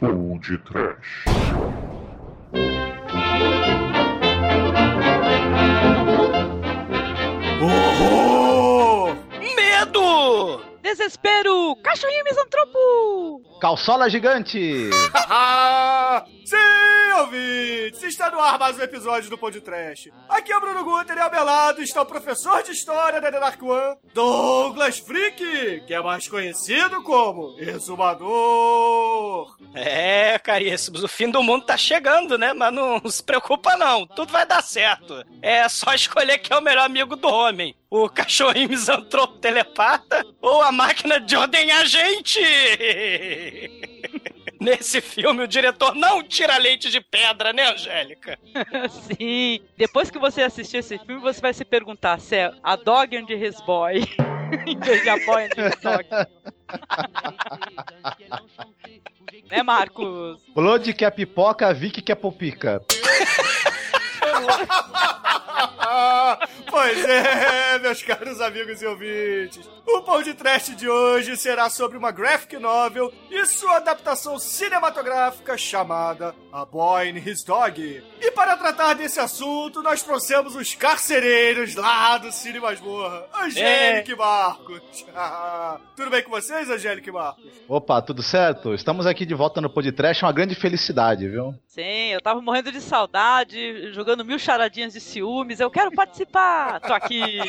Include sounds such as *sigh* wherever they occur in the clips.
Ou de Trash. Horror! Medo! Desespero! Cachorrinho misantropo! Calçola gigante! *laughs* Sim, ouvintes! Está no ar mais um episódio do Pod Trash. Aqui é o Bruno Guter e ao meu lado está o professor de História da Dark One, Douglas Freak, que é mais conhecido como Exumador. É, caríssimos, o fim do mundo tá chegando, né? Mas não se preocupa não, tudo vai dar certo. É só escolher quem é o melhor amigo do homem. O cachorrinho misantropo telepata ou a máquina de ordenhar gente! *laughs* Nesse filme, o diretor não tira leite de pedra, né, Angélica? *laughs* Sim. Depois que você assistir esse filme, você vai se perguntar se é a dog and his boy *laughs* em vez de a boy and his dog. *laughs* né, Marcos? Blood que é pipoca, Vicky que é popica. *laughs* pois é, meus caros amigos e ouvintes. O pão de trash de hoje será sobre uma graphic novel e sua adaptação cinematográfica chamada A Boy and His Dog. E para tratar desse assunto, nós trouxemos os carcereiros lá do Cine Masmorra, Angélica e Marcos. *laughs* tudo bem com vocês, Angélica e Marcos? Opa, tudo certo? Estamos aqui de volta no Podcast, é uma grande felicidade, viu? Sim, eu tava morrendo de saudade, jogando mil charadinhas de Eu quero participar! Tô aqui!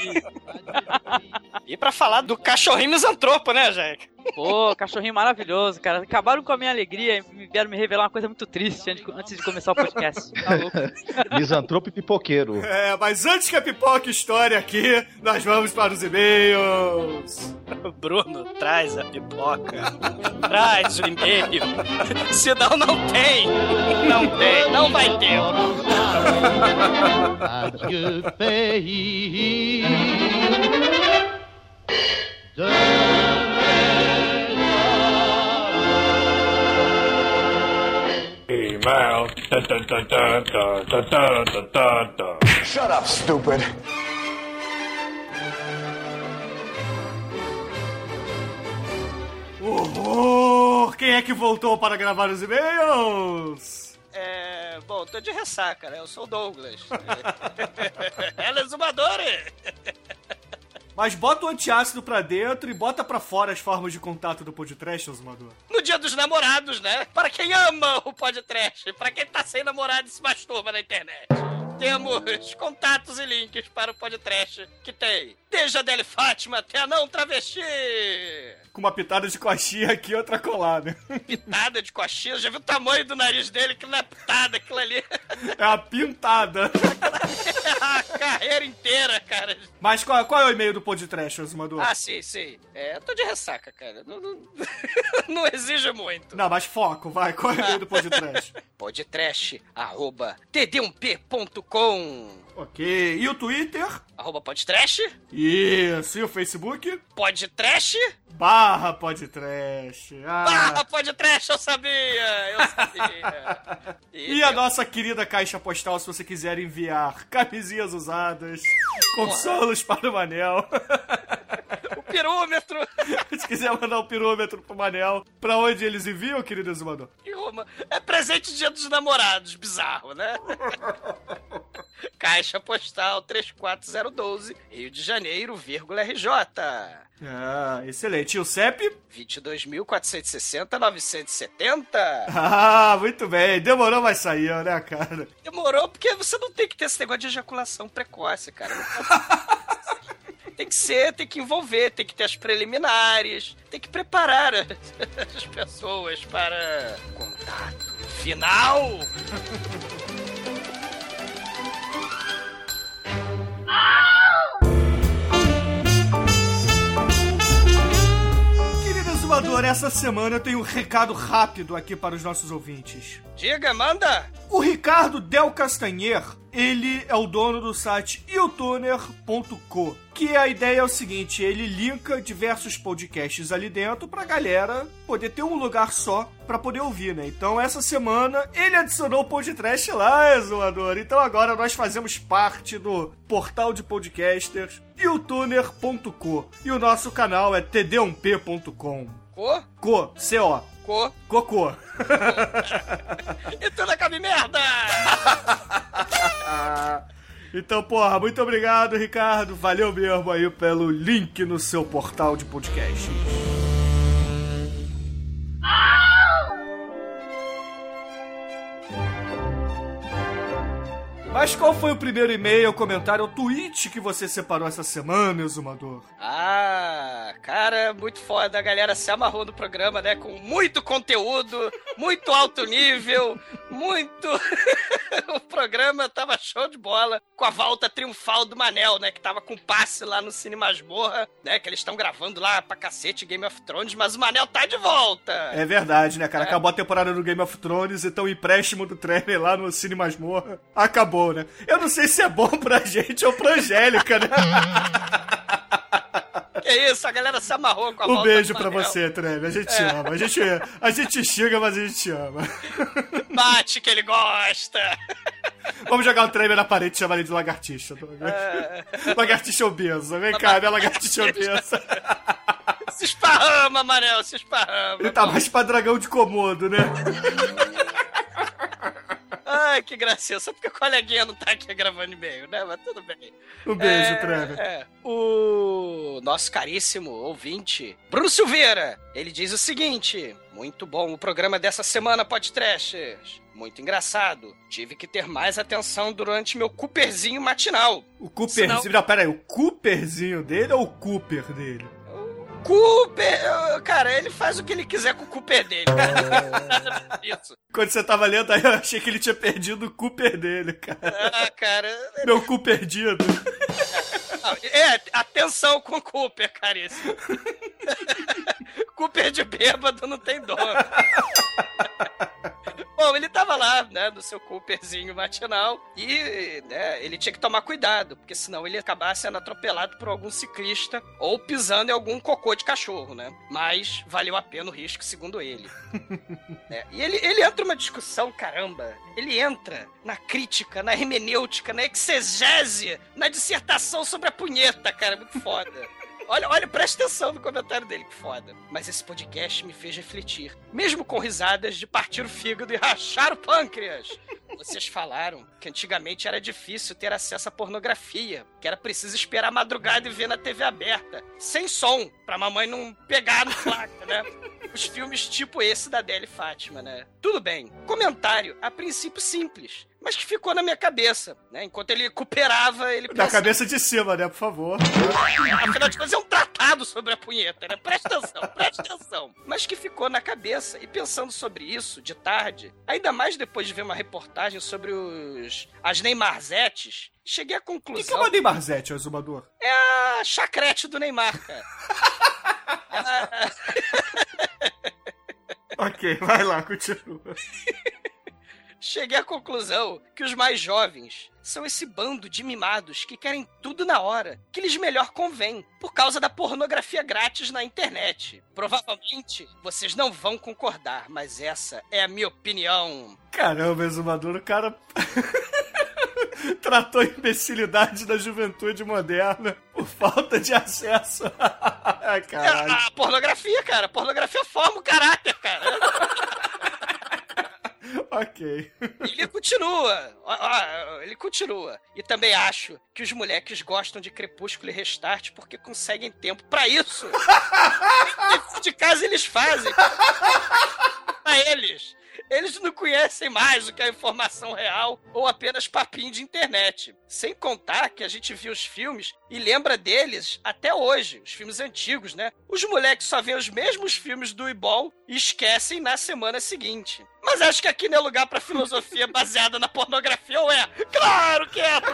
*laughs* e pra falar do cachorrinho misantropo, né, Jack? Pô, cachorrinho maravilhoso, cara. Acabaram com a minha alegria e vieram me revelar uma coisa muito triste antes de começar o podcast. Tá louco? *laughs* Misantropo e pipoqueiro. É, mas antes que a pipoca história aqui, nós vamos para os e-mails. *laughs* Bruno, traz a pipoca. traz o e-mail. *laughs* Senão não tem. Não tem, não vai ter. Adieu, pays. Email. Shut up, stupid. Horror! Quem é que voltou para gravar os e-mails? É. Bom, tô de ressaca, né? Eu sou o Douglas. Ela é exumadora! Mas bota o antiácido pra dentro e bota pra fora as formas de contato do podcast, Osmador. No dia dos namorados, né? Para quem ama o podcast, para quem tá sem namorado e se masturba na internet. Temos contatos e links para o podcast que tem desde a Deli Fátima até a não travesti. Com uma pitada de coxinha aqui e outra colada. Pitada de coxinha? Já viu o tamanho do nariz dele? Que não é pitada, aquilo ali. *laughs* É uma pintada. é *laughs* a carreira inteira, cara. Mas qual, qual é o e-mail do podcast, Osmador? Ah, sim, sim. É, eu tô de ressaca, cara. Não, não, *laughs* não exige muito. Não, mas foco, vai. Qual é o e-mail do podcast? podcast, arroba td1p.com Ok. E o Twitter? Arroba podtrash. Isso. E o Facebook? Podtrash. Barra podtrash. Ah. Barra podtrash, eu sabia. Eu sabia. e, a nossa querida caixa postal, se você quiser enviar camisinhas usadas, consolos para o Manel. o pirômetro. *laughs* se quiser mandar o pirômetro pro Manel, pra onde eles enviam, querido exumador? Em Roma. É presente dia dos namorados, bizarro, né? *laughs* Caixa postal 34012, Rio de Janeiro, vírgula RJ. Ah, excelente. E o CEP? 22.460-970. *laughs* Ah, muito bem. Demorou, mas saiu, né, cara? Demorou porque você não tem que ter esse negócio de ejaculação precoce, cara. *laughs* tem que ser, tem que envolver, tem que ter as preliminares, tem que preparar as *laughs* pessoas para contato final. Querido exumador, essa semana eu tenho um recado rápido aqui para os nossos ouvintes. Diga, manda! O Ricardo Del Castanher, ele é o dono do site youtuner.co, que a ideia é o seguinte, ele linka diversos podcasts ali dentro pra galera poder ter um lugar só pra poder ouvir, né? Então essa semana ele adicionou o podcast lá, exumador. Então agora nós fazemos parte do portal de podcasters youtuner.co e o nosso canal é td1p.com. Co? Co, C-O. Co? Cocô. *laughs* E tudo acaba em merda! *laughs* Então, porra, muito obrigado, Ricardo. Valeu mesmo aí pelo link no seu portal de podcast. Mas qual foi o primeiro e-mail, comentário ou tweet que você separou essa semana, Exumador? Ah, cara, muito foda. A galera se amarrou no programa, né? Com muito conteúdo, muito alto nível, muito. *laughs* o programa tava show de bola. Com a volta triunfal do Manel, né? Que tava com passe lá no Cine Masmorra, né? Que eles estão gravando lá pra cacete Game of Thrones, mas o Manel tá de volta. É verdade, né, cara? Acabou a temporada do Game of Thrones, então o empréstimo do trailer lá no Cine Masmorra acabou, né? Eu não sei se é bom pra gente ou pra Angélica, né? Que isso, a galera se amarrou com a Um beijo pra você, Treve. A gente te ama. A gente, a gente xinga, mas a gente te ama. Bate que ele gosta. Vamos jogar o Treve na parede e chamar ele de lagartixa. tá bom? Lagartixa obesa. Vem cá, né, lagartixa obesa. Se esparrama, Manel, se esparrama. Ele tá mais pra dragão de comodo, né? Ai, que gracinha. Só porque o coleguinha não tá aqui gravando e-mail, né? Mas tudo bem. Um beijo, É, Treve. é. O nosso caríssimo ouvinte, Bruno Silveira, ele diz o seguinte: Muito bom o programa dessa semana, Podtrashers. Muito engraçado. Tive que ter mais atenção durante meu Cooperzinho matinal. O Cooperzinho. Senão- Não, pera aí. O Cooperzinho dele ou o Cooper dele? Cooper, cara, ele faz o que ele quiser com o Cooper dele. *laughs* Isso. Quando você tava lendo aí, eu achei que ele tinha perdido o Cooper dele, cara. Ah, cara. Meu cu perdido. É, atenção com o Cooper, caríssimo. *laughs* Cooper de bêbado não tem dono. *laughs* Bom, ele tava lá, né, no seu Cooperzinho matinal e, né, ele tinha que tomar cuidado, porque senão ele acabar sendo atropelado por algum ciclista ou pisando em algum cocô de cachorro, né? Mas valeu a pena o risco, segundo ele. *laughs* É, e ele, ele entra numa discussão, caramba. Ele entra na crítica, na hermenêutica, na exegese, na dissertação sobre a punheta, cara. Muito foda. Olha, olha, presta atenção no comentário dele, que foda. Mas esse podcast me fez refletir. Mesmo com risadas de partir o fígado e rachar o pâncreas. Vocês falaram que antigamente era difícil ter acesso à pornografia, que era preciso esperar a madrugada e ver na TV aberta, sem som, pra mamãe não pegar no flagra, né? Os filmes tipo esse da Adele Fátima, né? Tudo bem. Comentário, a princípio simples, mas que ficou na minha cabeça, né? Enquanto ele cooperava, ele pensava- cabeça de cima, né? Por favor. Afinal de contas, é um tratado sobre a punheta, né? Presta atenção, presta atenção. Mas que ficou na cabeça, e pensando sobre isso, de tarde, ainda mais depois de ver uma reportagem sobre os... as Neymarzetes, cheguei à E que é conclusão... uma Neymarzete, o exumador? É a chacrete do Neymar, cara. *laughs* Ok, vai lá, continua. *laughs* Cheguei à conclusão que os mais jovens são esse bando de mimados que querem tudo na hora, que lhes melhor convém, por causa da pornografia grátis na internet. Provavelmente vocês não vão concordar, mas essa é a minha opinião. Caramba, exumador, o cara. *laughs* Tratou a imbecilidade da juventude moderna por falta de acesso. *laughs* É caralho. a pornografia, cara. A pornografia forma o caráter, cara. *laughs* Ok. Ele continua. Ó, ó, Ele continua. E também acho que os moleques gostam de Crepúsculo e Restart porque conseguem tempo pra isso. *laughs* De casa eles fazem. Pra eles. Eles não conhecem mais o que é informação real ou apenas papinho de internet. Sem contar que a gente viu os filmes e lembra deles até hoje, os filmes antigos, né? Os moleques só veem os mesmos filmes do Ibol e esquecem na semana seguinte. Mas acho que aqui não é lugar pra filosofia *laughs* baseada na pornografia, ou é? Claro que é. *laughs*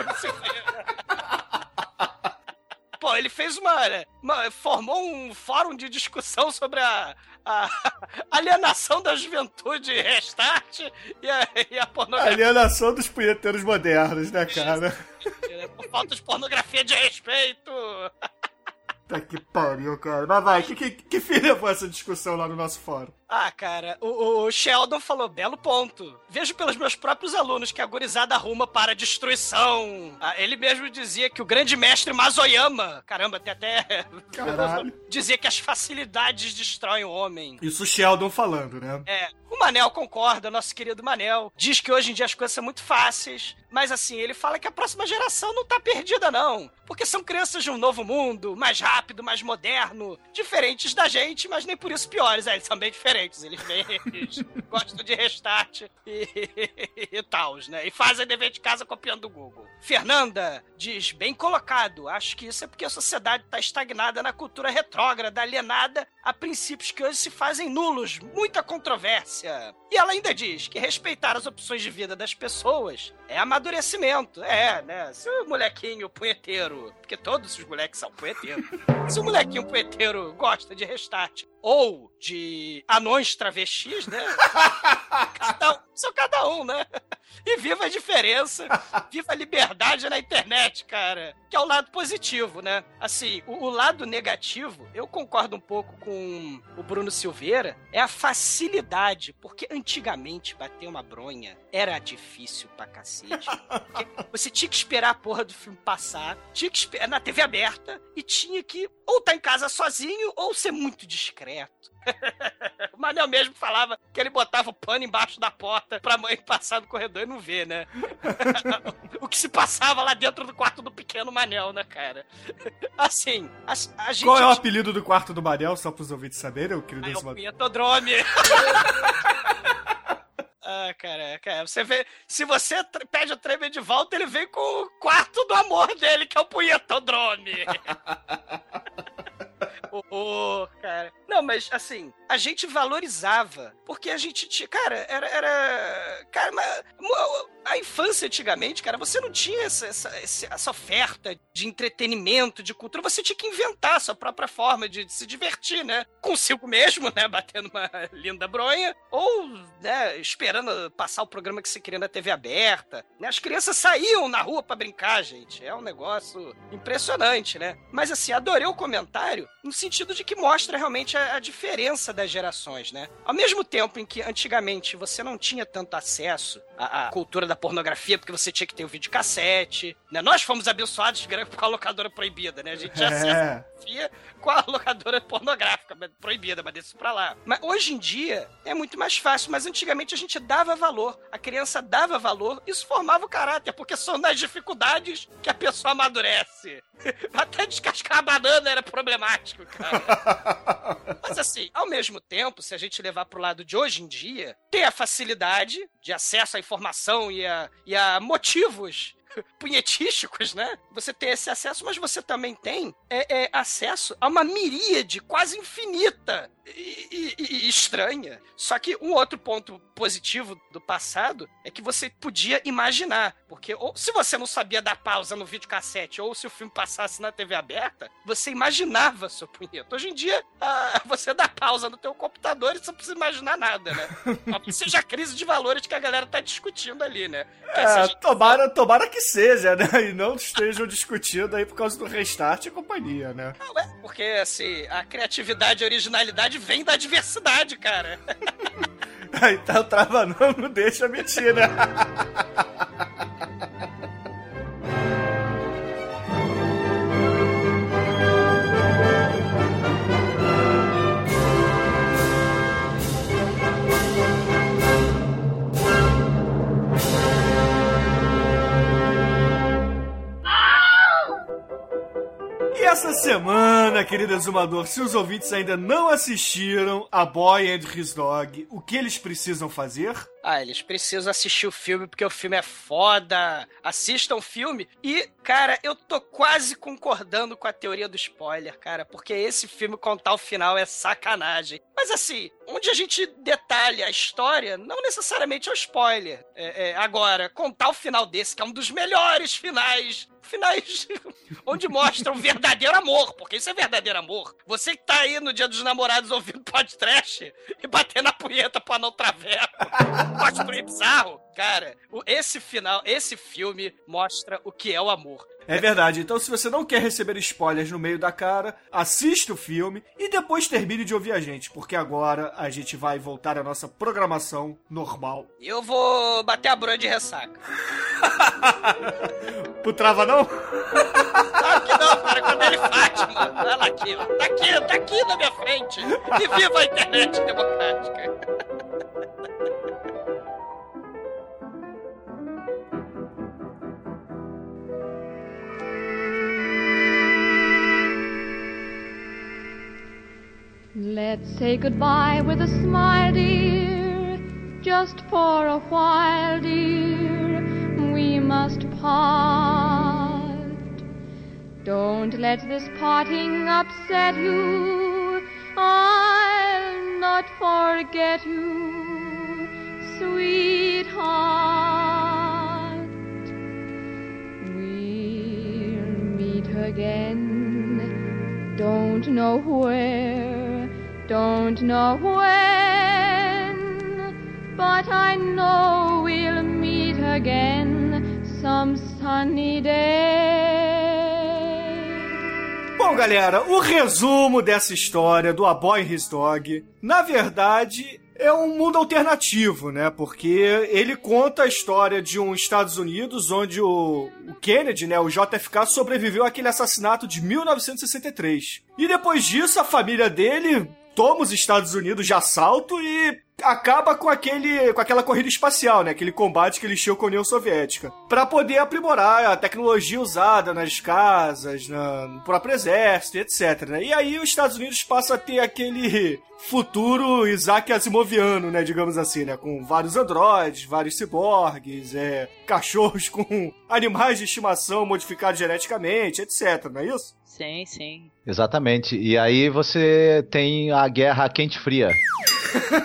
Pô, ele fez uma, né, uma- formou um fórum de discussão sobre a, a *laughs* alienação da juventude restart e a, e a pornografia. Alienação dos punheteiros modernos, né, cara? Por falta de pornografia de respeito. Puta *laughs* que pariu, cara. Mas vai, que, que, que fim levou essa discussão lá no nosso fórum? Ah, cara, o, o Sheldon falou, belo ponto. Vejo pelos meus próprios alunos que a gurizada arruma para a destruição. Ah, ele mesmo dizia que o grande mestre Mazoyama, caramba, tem até... *laughs* Caralho. dizia que as facilidades destroem o homem. Isso o Sheldon falando, né? É, o Manel concorda, nosso querido Manel. Diz que hoje em dia as coisas são muito fáceis. Mas assim, ele fala que a próxima geração não tá perdida, não. Porque são crianças de um novo mundo, mais rápido, mais moderno, diferentes da gente, mas nem por isso piores. É, eles são bem diferentes. Eles, bem, eles *laughs* gostam de restart e, e tal, né? E fazem dever de casa copiando do Google. Fernanda diz, bem colocado. Acho que isso é porque a sociedade tá estagnada na cultura retrógrada, alienada a princípios que hoje se fazem nulos. Muita controvérsia. E ela ainda diz que respeitar as opções de vida das pessoas é amadurecimento. É, né? Se o molequinho punheteiro, porque todos os moleques são punheteiros, se o molequinho punheteiro gosta de restart ou de anões travestis, né? cada *laughs* são cada um, né? *laughs* E viva a diferença, viva a liberdade na internet, cara. Que é o lado positivo, né? Assim, o, o lado negativo, eu concordo um pouco com o Bruno Silveira, é a facilidade. Porque antigamente bater uma bronha era difícil pra cacete. Você tinha que esperar a porra do filme passar, tinha que esperar na TV aberta e tinha que ou estar tá em casa sozinho ou ser muito discreto. *laughs* o Manel mesmo falava que ele botava o pano embaixo da porta pra mãe passar no corredor e não ver, né? *laughs* o que se passava lá dentro do quarto do pequeno Manel, né, cara? *laughs* Assim, a, a gente. Qual é o apelido do quarto do Manel, só pros ouvintes saberem, o querido Aí, o Pietodrome. Ah, cara, cara, você vê. Se você pede o trailer de volta, ele vem com o quarto do amor dele, que é o punhetodrome. O, o, cara. Não, mas assim, a gente valorizava. Porque a gente tinha. Cara, era. era cara, mas, a infância antigamente, cara, você não tinha essa, essa, essa, oferta de entretenimento, de cultura. Você tinha que inventar a sua própria forma de, de se divertir, né? Consigo mesmo, né? Batendo uma linda bronha. Ou, né, esperando passar o programa que você queria na TV aberta. Né? As crianças saíam na rua para brincar, gente. É um negócio impressionante, né? Mas assim, adorei o comentário no sentido de que mostra realmente a, a diferença das gerações, né? Ao mesmo tempo em que antigamente você não tinha tanto acesso à, à cultura da pornografia, porque você tinha que ter o videocassete, né? Nós fomos abençoados com a locadora proibida, né? A gente *laughs* já é. com a locadora pornográfica proibida, mas deixa pra lá. Mas hoje em dia é muito mais fácil, mas antigamente a gente dava valor, a criança dava valor, isso formava o caráter, porque são nas dificuldades que a pessoa amadurece. *laughs* Até descascar a banana era problemático, cara. *laughs* Mas assim, ao mesmo tempo, se a gente levar pro lado de hoje em dia, ter a facilidade de acesso à informação e a, e a motivos *laughs* punhetísticos, né? Você tem esse acesso, mas você também tem é, é, acesso a uma miríade quase infinita e, e, e, estranha. Só que um outro ponto positivo do passado é que você podia imaginar. Porque ou, se você não sabia dar pausa no videocassete ou se o filme passasse na TV aberta, você imaginava seu punheta. Hoje em dia, ah, *laughs* você dá pausa no teu computador e você não precisa imaginar nada, né? Seja a crise de valores que a galera tá discutindo ali, né? É, gente... tomara, tomara que seja, né? E não estejam discutindo aí por causa do restart e companhia, né? Não, é porque, assim, a criatividade e a originalidade vem da diversidade, cara. então trava não, não deixa mentir, né? *laughs* essa semana, querido exumador, se os ouvintes ainda não assistiram a Boy and His Dog, o que eles precisam fazer? Ah, eles precisam assistir o filme porque o filme é foda. Assistam o filme. E, cara, eu tô quase concordando com a teoria do spoiler, cara, porque esse filme contar o final é sacanagem. Mas assim, onde a gente detalha a história, não necessariamente é o spoiler. É, é, agora, contar o final desse, que é um dos melhores finais finais *laughs* onde mostra o verdadeiro amor, porque isso é verdadeiro amor. Você que tá aí no dia dos namorados ouvindo podcast e batendo punheta pra não traveco. cosplay bizarro. Cara, esse final, esse filme mostra o que é o amor. É verdade. Então, se você não quer receber spoilers no meio da cara, assista o filme e depois termine de ouvir a gente, porque agora a gente vai voltar à nossa programação normal. Eu vou bater a brua de ressaca. *laughs* Pro trava não? Claro que não, cara, quando ele Fátima. Olha lá aqui, ó. Tá aqui, tá aqui na minha frente. E viva a internet democrática. Let's say goodbye with a smile, dear. Just for a while, dear. We must part. Don't let this parting upset you. I'll not forget you, sweetheart. We'll meet again. Don't know where, don't know when, but I know we'll meet again some sunny day. Bom, galera, o resumo dessa história do A Boy and His Dog, na verdade, é um mundo alternativo, né? Porque ele conta a história de um Estados Unidos onde o, o Kennedy, né, o JFK, sobreviveu àquele assassinato de 1963. E depois disso, a família dele toma os Estados Unidos de assalto e acaba com aquele com aquela corrida espacial, né? Aquele combate que eles tinham com a União Soviética, Pra poder aprimorar a tecnologia usada nas casas, na, no próprio exército, etc. Né? E aí os Estados Unidos passam a ter aquele futuro Isaac Asimoviano, né, digamos assim, né, com vários androides, vários ciborgues, é, cachorros *laughs* com animais de estimação modificados geneticamente, etc, não é isso? Sim, sim. Exatamente. E aí você tem a guerra quente-fria.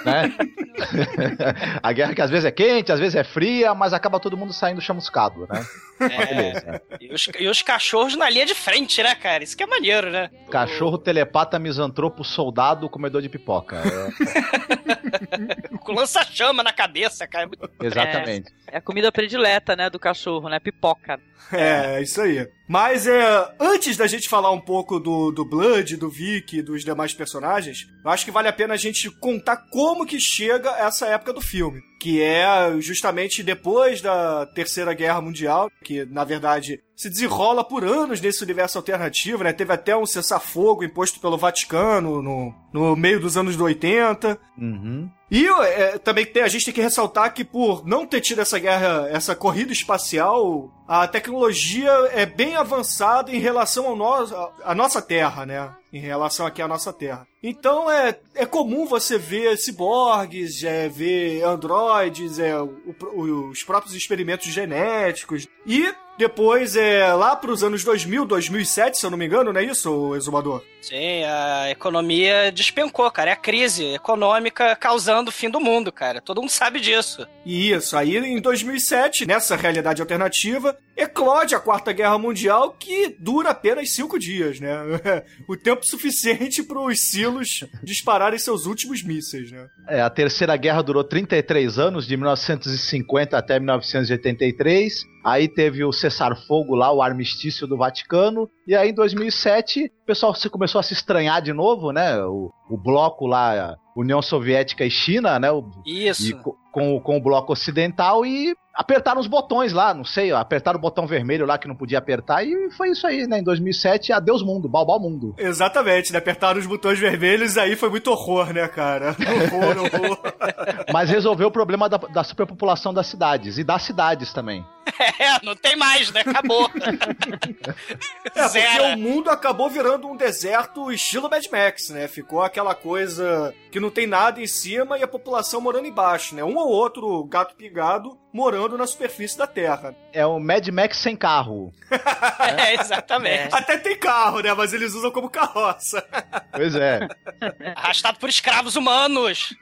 né? *laughs* *laughs* a guerra que às vezes é quente, às vezes é fria, mas acaba todo mundo saindo chamuscado, né? É, e, os, e os cachorros na linha de frente, né, cara? Isso que é maneiro, né? Cachorro, telepata, misantropo, soldado, comedor de pipoca. *laughs* Com lança-chama na cabeça, cara. É, exatamente. É a comida predileta, né, do cachorro, né? Pipoca. É, isso aí. Mas é, antes da gente falar um pouco do, do Blood, do Vic e dos demais personagens, eu acho que vale a pena a gente contar como que chega essa época do filme. Que é justamente depois da Terceira Guerra Mundial, que na verdade se desenrola por anos nesse universo alternativo, né? Teve até um cessar-fogo imposto pelo Vaticano no, no meio dos anos 80. Uhum. E é, também tem, a gente tem que ressaltar que por não ter tido essa guerra, essa corrida espacial, a tecnologia é bem avançada em relação ao no, a, a nossa Terra, né? Em relação aqui à nossa Terra. Então é, é comum você ver ciborgues, é, ver androides, é, o- o- os próprios experimentos genéticos. E depois, é, lá pros anos 2000, 2007, se eu não me engano, não é isso, Exumador? Sim, a economia despencou, cara. É a crise econômica causando o fim do mundo, cara. Todo mundo sabe disso. E Isso, aí em 2007, nessa realidade alternativa, eclode a Quarta Guerra Mundial, que dura apenas cinco dias, né? *laughs* o tempo suficiente para os silos dispararem seus últimos mísseis, né? É, a Terceira Guerra durou 33 anos, de 1950 até 1983. Aí teve o cessar-fogo lá, o armistício do Vaticano. E aí em 2007, o pessoal se começou a se estranhar de novo, né? O, o bloco lá, União Soviética e China, né? O, Isso. e co- com, com o bloco ocidental e apertaram os botões lá, não sei, ó, apertaram o botão vermelho lá que não podia apertar e foi isso aí, né? Em 2007, adeus mundo, balbal mundo. Exatamente, né? Apertaram os botões vermelhos aí foi muito horror, né, cara? *laughs* Horror, horror. Mas resolveu o problema da, da superpopulação das cidades e das cidades também. *laughs* É, não tem mais, né? Acabou. *laughs* É, porque Zero. o mundo acabou virando um deserto estilo Mad Max, né? Ficou aquela coisa que não tem nada em cima e a população morando embaixo, né? Um ou outro gato pingado morando na superfície da Terra. É o Mad Max sem carro. *laughs* É, exatamente. Até tem carro, né? Mas eles usam como carroça. Pois é, Arrastado por escravos humanos.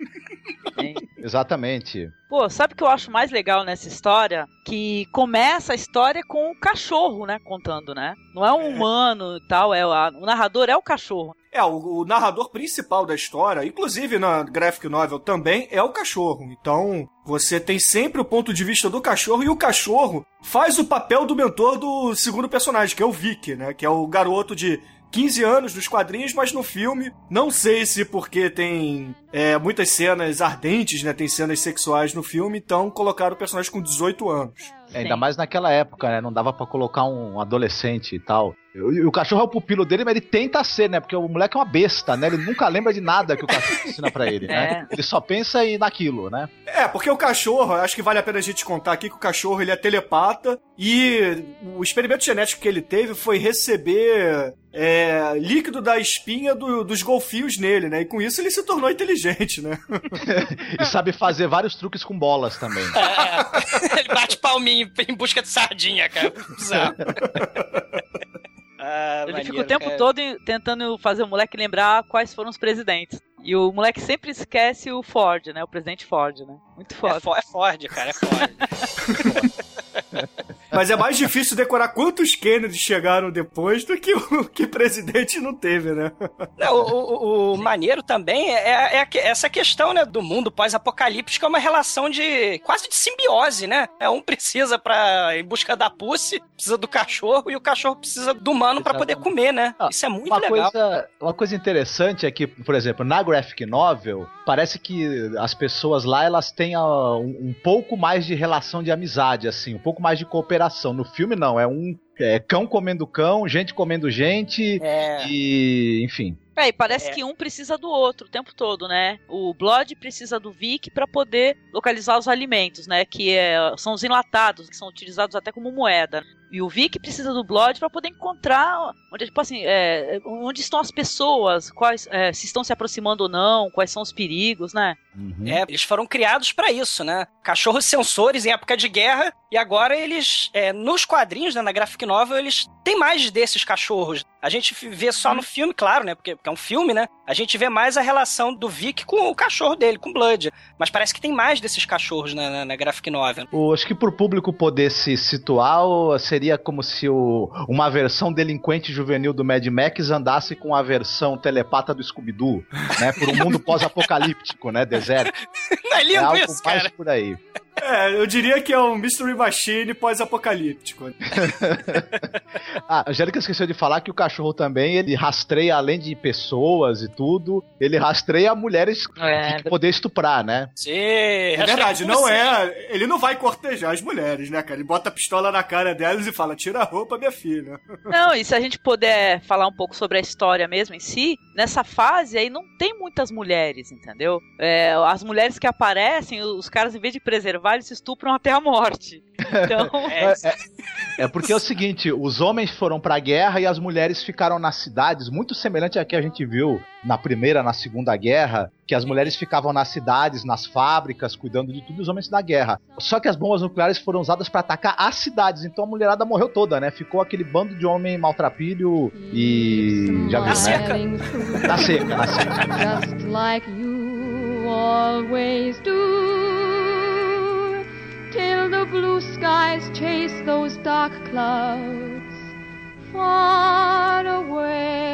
Sim. exatamente. Pô, sabe o que eu acho mais legal nessa história? Que começa a história com o cachorro, né? Contando, né? Não é um humano e tal, é o, a- o narrador é o cachorro. É, o, o narrador principal da história, inclusive na graphic novel também, é o cachorro. Então, você tem sempre o ponto de vista do cachorro e o cachorro faz o papel do mentor do segundo personagem, que é o Vic, né? Que é o garoto de 15 anos nos quadrinhos, mas no filme, não sei se porque tem é, muitas cenas ardentes, né? Tem cenas sexuais no filme, então colocaram o personagem com 18 anos. É, ainda mais naquela época, né? Não dava pra colocar um adolescente e tal. E o cachorro é o pupilo dele, mas ele tenta ser, né? Porque o moleque é uma besta, né? Ele nunca lembra de nada que o cachorro *laughs* ensina pra ele, né? Ele só pensa em naquilo, né? É, porque o cachorro, acho que vale a pena a gente contar aqui que o cachorro ele é telepata e o experimento genético que ele teve foi receber é, líquido da espinha do- dos golfinhos nele, né? E com isso ele se tornou inteligente, né? *laughs* e sabe fazer vários truques com bolas também. É, ele bate palminho em busca de sardinha, cara. Bizarro. *laughs* Ah, Ele fica o tempo cara. todo tentando fazer o moleque lembrar quais foram os presidentes. E o moleque sempre esquece o Ford, né? O presidente Ford, né? Muito É, foda. Fo- é Ford, cara, é Ford. *laughs* Mas é mais difícil decorar quantos Kennedy chegaram depois do que o que presidente não teve, né? Não, o, o- o maneiro também é, é que- essa questão, né, do mundo pós-apocalíptico, é uma relação de quase de simbiose, né? É, um precisa para em busca da pussy, precisa do cachorro, e o cachorro precisa do humano pra poder comer, né? Ah, Isso é muito Uma legal. coisa, uma coisa interessante é que, por exemplo, na graphic novel, parece que as pessoas lá elas têm ah, um, um pouco mais de relação de amizade, assim, um pouco mais de cooperação. No filme, não, é um é, cão comendo cão, gente comendo gente, É, e enfim. É, e parece É. que um precisa do outro o tempo todo, né? O Blood precisa do Vic pra poder localizar os alimentos, né? Que é- são os enlatados, que são utilizados até como moeda. E o Vic precisa do Blood pra poder encontrar onde, tipo assim, é, onde estão as pessoas, quais, é, se estão se aproximando ou não, quais são os perigos, né? Uhum. é, eles foram criados pra isso, né? Cachorros sensores em época de guerra, e agora eles, é, nos quadrinhos, né, na graphic novel, eles têm mais desses cachorros. A gente vê só no filme, claro, né? Porque, porque é um filme, né? A gente vê mais a relação do Vic com o cachorro dele, com o Blood. Mas parece que tem mais desses cachorros na, na, na graphic novel. O- acho que pro público poder se situar, o- seria como se o- uma versão delinquente juvenil do Mad Max andasse com a versão telepata do Scooby-Doo, né? Por um mundo pós-apocalíptico, né? Deserto. *laughs* Não é É algo isso, mais cara? por aí. É, eu diria que é um Mystery Machine pós-apocalíptico. *laughs* Ah, a Angélica esqueceu de falar que o cachorro também, ele rastreia, além de pessoas e tudo, ele rastreia mulheres É, que poder estuprar, né? Sim, É verdade, não é. Ele não vai cortejar as mulheres, né, cara? Ele bota a pistola na cara delas e fala: tira a roupa, minha filha. *laughs* Não, e se a gente puder falar um pouco sobre a história mesmo em si, nessa fase aí não tem muitas mulheres, entendeu? É, as mulheres que aparecem, os caras, em vez de preservar, eles se estupram até a morte. Então, *laughs* É, É porque é o seguinte, os homens foram pra guerra e as mulheres ficaram nas cidades, muito semelhante a que a gente viu na primeira, na segunda guerra, que as mulheres ficavam nas cidades, nas fábricas, cuidando de tudo, e os homens na guerra. Só que as bombas nucleares foram usadas pra atacar as cidades, então a mulherada morreu toda, né? Ficou aquele bando de homem maltrapilho e já viu, Na né? seca. Na seca, na seca. Just like you always do. Till the blue skies chase those dark clouds far away.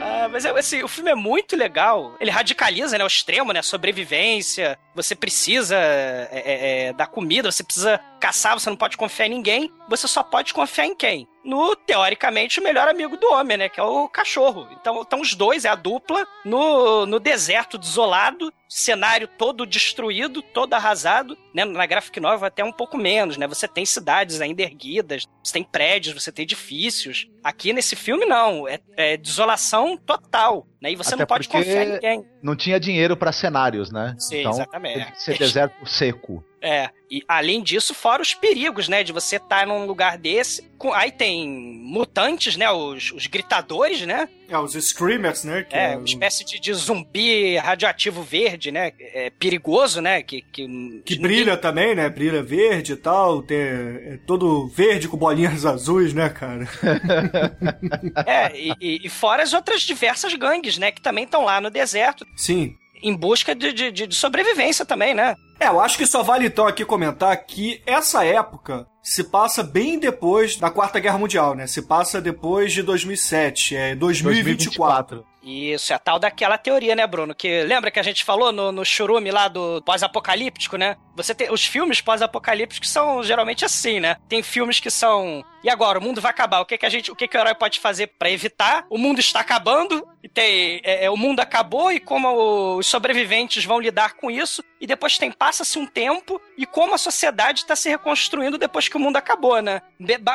Ah, mas é, assim, o filme é muito legal. Ele radicaliza, né? O extremo, né? Sobrevivência. Você precisa é, é, é, da comida, você precisa caçar, você não pode confiar em ninguém. Você só pode confiar em quem? No, teoricamente, o melhor amigo do homem, né? Que é o cachorro. Então, então os dois, é a dupla, no, no deserto desolado, cenário todo destruído, todo arrasado, né? Na graphic novel até um pouco menos, né? Você tem cidades ainda erguidas, você tem prédios, você tem edifícios. Aqui nesse filme, não. É, é desolação total, né? E você Até não pode confiar em ninguém. Não tinha dinheiro pra cenários, né? Sim, então, exatamente. ser deserto seco. É, e além disso, fora os perigos, né? De você estar num lugar desse. com- aí tem mutantes, né? Os, os gritadores, né? É, os Screamers, né? Que É, uma espécie de, de zumbi radioativo verde, né? É perigoso, né? Que, que, Que brilha também, né? Brilha verde e tal. Tem, é todo verde com bolinhas *laughs* azuis, né, cara? *laughs* É, e, e- fora as outras diversas gangues, né? Que também estão lá no deserto, Sim. em busca de, de- de sobrevivência também, né? É, eu acho que só vale então aqui comentar que essa época se passa bem depois da Quarta Guerra Mundial, né? Se passa depois de 2007, é 2024. Isso, é a tal daquela teoria, né, Bruno? Que lembra que a gente falou no, no churume lá do pós-apocalíptico, né? Você tem. Os filmes pós-apocalípticos são geralmente assim, né? Tem filmes que são. E agora, o mundo vai acabar. O que, que a gente. O que, que o herói pode fazer para evitar? O mundo está acabando. E tem. É, é, o mundo acabou e como os sobreviventes vão lidar com isso. E depois tem. Passa-se um tempo e como a sociedade está se reconstruindo depois que o mundo acabou, né?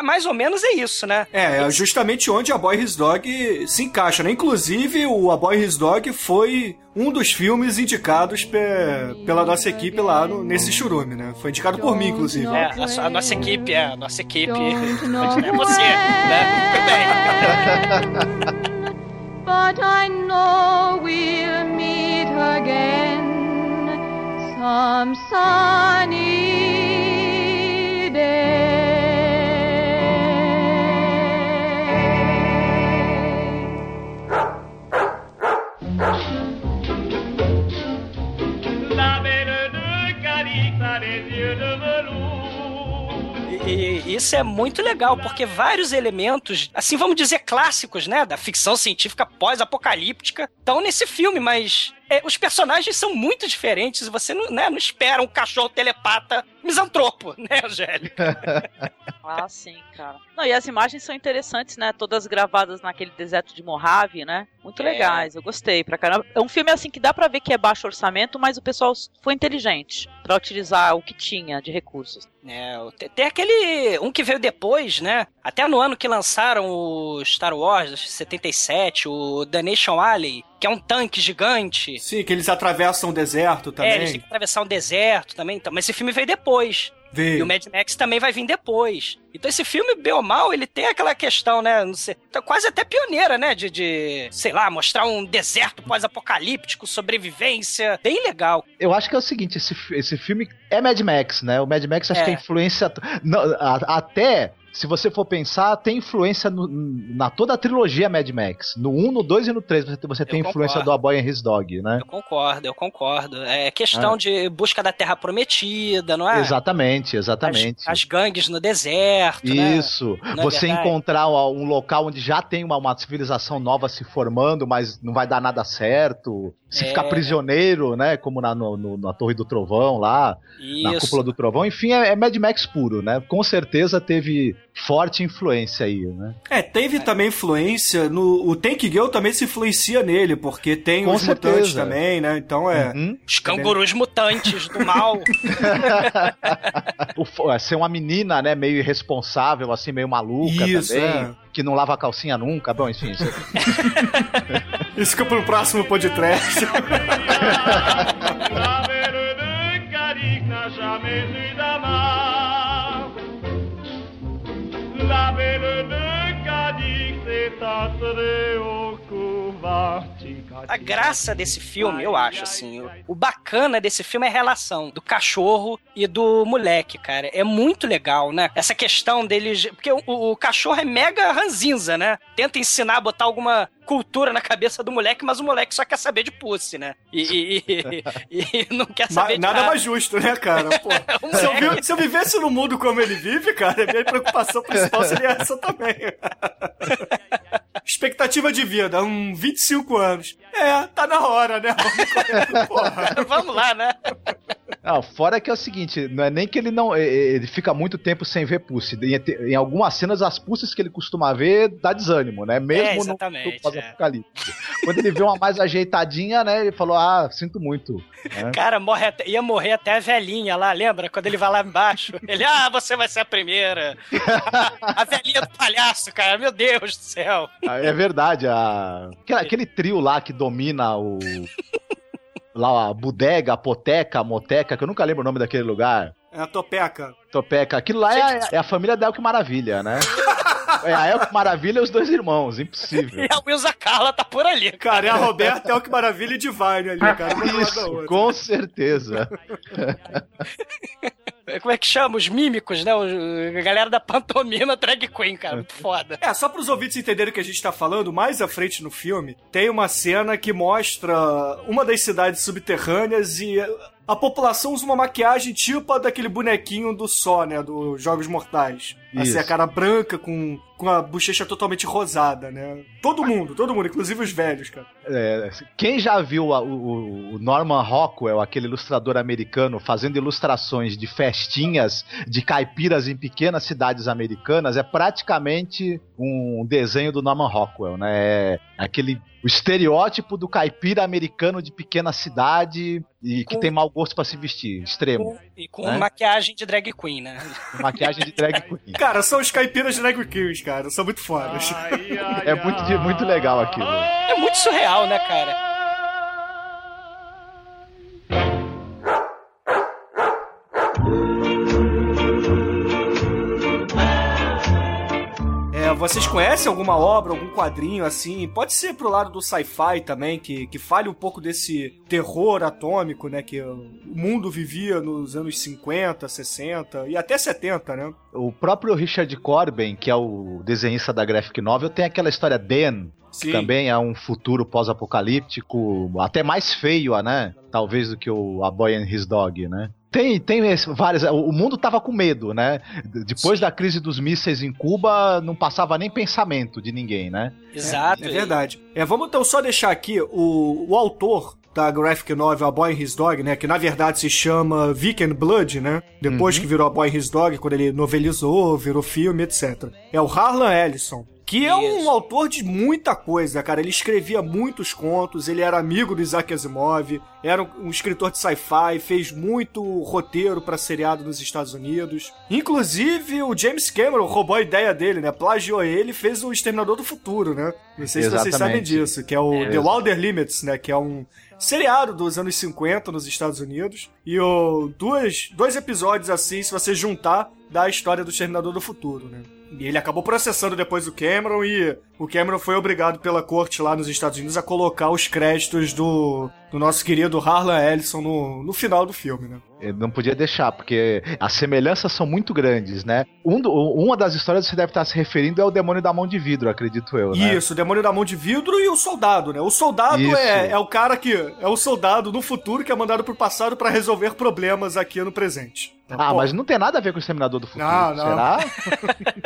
Mais ou menos é isso, né? É, é justamente onde a Boy His Dog se encaixa, né? Inclusive, o A Boy His Dog foi um dos filmes indicados pe- pela nossa equipe lá no- nesse churume, né? Foi indicado por mim, inclusive. É, a, a nossa equipe, é, a nossa equipe. *laughs* É você, né? Muito bem. *laughs* But I know we'll meet again some sunny isso é muito legal, porque vários elementos, assim, vamos dizer, clássicos, né, da ficção científica pós-apocalíptica, estão nesse filme, mas é, os personagens são muito diferentes você não, né, não espera um cachorro telepata misantropo, *laughs* né, Angélica? *laughs* Ah, sim, cara. Não, e as imagens são interessantes, né? Todas gravadas naquele deserto de Mojave, né? Muito É. legais, eu gostei pra caramba. É um filme assim que dá pra ver que é baixo orçamento, mas o pessoal foi inteligente pra utilizar o que tinha de recursos. É, tem aquele. Um que veio depois, né? Até no ano que lançaram o Star Wars 77, o The Nation Alley, que é um tanque gigante. Sim, que eles atravessam o deserto também. É, eles têm que atravessar um deserto também. Então, mas esse filme veio depois. Veio. E o Mad Max também vai vir depois. Então esse filme, bem ou mal, ele tem aquela questão, né? Não sei, tá quase até pioneira, né? De, de, sei lá, mostrar um deserto pós-apocalíptico, sobrevivência. Bem legal. Eu acho que é o seguinte, esse, esse filme é Mad Max, né? O Mad Max acho É. que a influência. não, a- até, se você for pensar, tem influência no- na toda a trilogia Mad Max. No 1, no 2 e no 3 você, você tem influência concordo. do A Boy and His Dog, né? Eu concordo, eu concordo. É questão de busca da Terra Prometida, não é? Exatamente, exatamente. As, as gangues no deserto, né? Isso. Não é Você verdade? encontrar um local onde já tem uma, uma civilização nova se formando, mas não vai dar nada certo. Se É. ficar prisioneiro, né? Como na, no- no- na Torre do Trovão lá, na Isso. Cúpula do Trovão. Enfim, é, é Mad Max puro, né? Com certeza teve forte influência aí, né? É, teve também influência no. O Tank Girl também se influencia nele, porque tem Com os mutantes certeza. também, né? Então é. Uhum. Os cangurus mutantes do mal. *laughs* O é, ser uma menina, né? Meio irresponsável, assim, meio maluca Isso, também. é. Que não lava a calcinha nunca. Bom, enfim. Isso... *laughs* Isso fica pro próximo podcast. *laughs* La belle de Cadiz est entrée au couvent. A graça desse filme, eu acho, assim, o, o bacana desse filme é a relação do cachorro e do moleque, cara. É muito legal, né? Essa questão deles. Porque o, o cachorro é mega ranzinza, né? Tenta ensinar a botar alguma cultura na cabeça do moleque, mas o moleque só quer saber de pussy, né? E, e- e- e *laughs* não quer saber de nada nada. mais justo, né, cara? *laughs* Pô, se, eu vi- se eu vivesse no mundo como ele vive, cara, minha preocupação principal seria essa também. *laughs* Expectativa de vida, um 25 anos. É, tá na hora, né? *laughs* Vamos correr. *laughs* Vamos lá, né? Não, fora que é o seguinte, não é nem que ele não. Ele fica muito tempo sem ver Pussy. Em, em algumas cenas, as Pussies que ele costuma ver dá desânimo, né? Mesmo É, no- exatamente, no pós-apocalipse. Quando ele vê uma mais ajeitada, né? Ele falou: Ah, sinto muito. né? Cara, morre até- ia morrer até a velhinha lá, lembra? Quando ele vai lá embaixo. Ele, ah, você vai ser a primeira. a velhinha do palhaço, cara, meu Deus do céu. Ah, É verdade, a... aquele, aquele trio lá que domina o. Lá a bodega, a poteca, a moteca, que eu nunca lembro o nome daquele lugar. É a topeca. Topeca. Aquilo lá é, a- é a família da Elke Maravilha, né? É a Elke Maravilha e os dois irmãos, impossível. E a Wilza Carla tá por ali. Cara, é a Roberta, é o que maravilha e Divine ali, cara. Isso, com certeza. *laughs* Como é que chama? Os mímicos, né? A galera da pantomima drag queen, cara. Muito foda. É, só para os ouvintes entenderem o que a gente tá falando, mais à frente no filme, tem uma cena que mostra uma das cidades subterrâneas e a população usa uma maquiagem tipo a daquele bonequinho do Só, né? Dos Jogos Mortais. Assim, Isso. a cara branca com, com a bochecha totalmente rosada, né? Todo mundo, todo mundo, inclusive os velhos, cara. É, quem já viu a- o, o Norman Rockwell, aquele ilustrador americano, fazendo ilustrações de festinhas de caipiras em pequenas cidades americanas, é praticamente um desenho do Norman Rockwell, né? É aquele o estereótipo do caipira americano de pequena cidade e que Com- tem mau gosto pra se vestir, extremo. Com- e com É? maquiagem de drag queen, né? Maquiagem de drag queen. Cara, são os caipiras de Drag Queens, cara. São muito fodas. É muito, muito legal aquilo. É muito surreal, né, cara? Vocês conhecem alguma obra, algum quadrinho assim? Pode ser pro lado do sci-fi também, que, que fale um pouco desse terror atômico, né? Que o mundo vivia nos anos 50, 60 e até 70, né? O próprio Richard Corben, que é o desenhista da graphic novel, tem aquela história Dan, Sim. também é um futuro pós-apocalíptico, até mais feio, né? Talvez do que o A Boy and His Dog, né? Tem, tem esse- várias. O mundo tava com medo, né? Depois da crise dos mísseis em Cuba, não passava nem pensamento de ninguém, né? Exato. É verdade. É, vamos então só deixar aqui o, o autor da graphic novel A Boy and His Dog, né, que na verdade se chama Vic and Blood, né, depois que virou A Boy and His Dog, quando ele novelizou, virou filme, etc. É o Harlan Ellison. Que é um Isso. autor de muita coisa, cara. Ele escrevia muitos contos, ele era amigo do Isaac Asimov, era um, escritor de sci-fi, fez muito roteiro pra seriado nos Estados Unidos. Inclusive, o James Cameron roubou a ideia dele, né? Plagiou ele e fez o Exterminador do Futuro, né? Não sei se vocês Exatamente. sabem disso, que é o É, The Wilder Limits, né? Que é um seriado dos anos 50 nos Estados Unidos. E o, duas, dois episódios assim, se você juntar, da história do Exterminador do Futuro, né? E ele acabou processando depois o Cameron e o Cameron foi obrigado pela corte lá nos Estados Unidos a colocar os créditos do, do nosso querido Harlan Ellison no, no final do filme, né? Eu não podia deixar, porque as semelhanças são muito grandes, né? Um do- uma das histórias que você deve estar se referindo é o Demônio da Mão de Vidro, acredito eu, né? Isso, o demônio da mão de vidro e o soldado, né? O soldado é, é o cara que. É o soldado no futuro que é mandado pro passado pra resolver problemas aqui no presente. Ah, Pô, mas não tem nada a ver com o Exterminador do Futuro, Não, não. será? *laughs*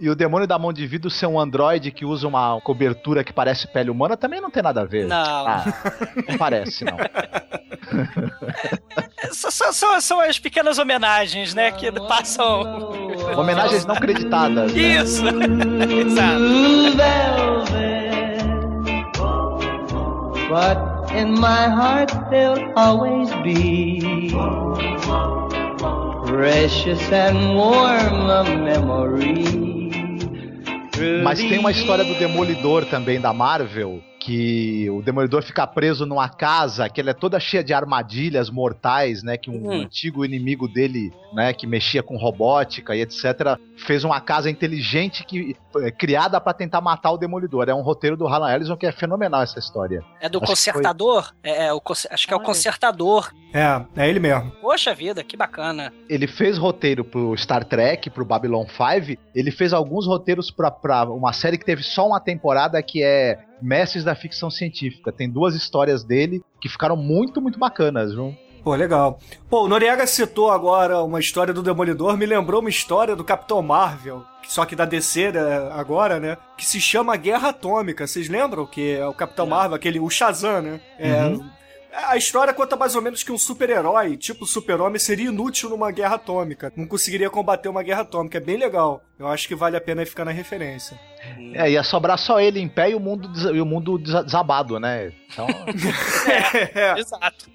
e o Demônio da Mão de Vidro ser um androide que usa uma cobertura que parece pele humana também não tem nada a ver. Não. Ah, não parece, não. *laughs* São, são- são- são as pequenas homenagens, né? Que passam. Homenagens não creditadas. né? Isso! *laughs* Exato. But in my heart they'll always be precious and warm a memory. Mas tem uma história do Demolidor também da Marvel, que o Demolidor fica preso numa casa que ela é toda cheia de armadilhas mortais, né? Que um Hum. antigo inimigo dele, né? Que mexia com robótica e etc. Fez uma casa inteligente que é criada pra tentar matar o Demolidor. É um roteiro do Harlan Ellison que é fenomenal essa história. É do Acho que consertador? É, é o, acho que é o Olha. consertador. É, é ele mesmo. Poxa vida, que bacana. Ele fez roteiro pro Star Trek, pro Babylon 5. Ele fez alguns roteiros pra, pra uma série que teve só uma temporada que é Mestres da Ficção Científica. Tem duas histórias dele que ficaram muito, muito bacanas, viu? Pô, legal. Pô, o Noriega citou agora uma história do Demolidor, me lembrou uma história do Capitão Marvel, só que da DC né, agora, né? Que se chama Guerra Atômica. Vocês lembram que é o Capitão Marvel, aquele, o Shazam, né? É, A história conta mais ou menos que um super-herói, tipo super-homem, seria inútil numa guerra atômica. Não conseguiria combater uma guerra atômica. É bem legal. Eu acho que vale a pena ficar na referência. É, ia sobrar só ele em pé e o mundo, des- e o mundo desa- desabado, né? Então, *laughs* É. Exato.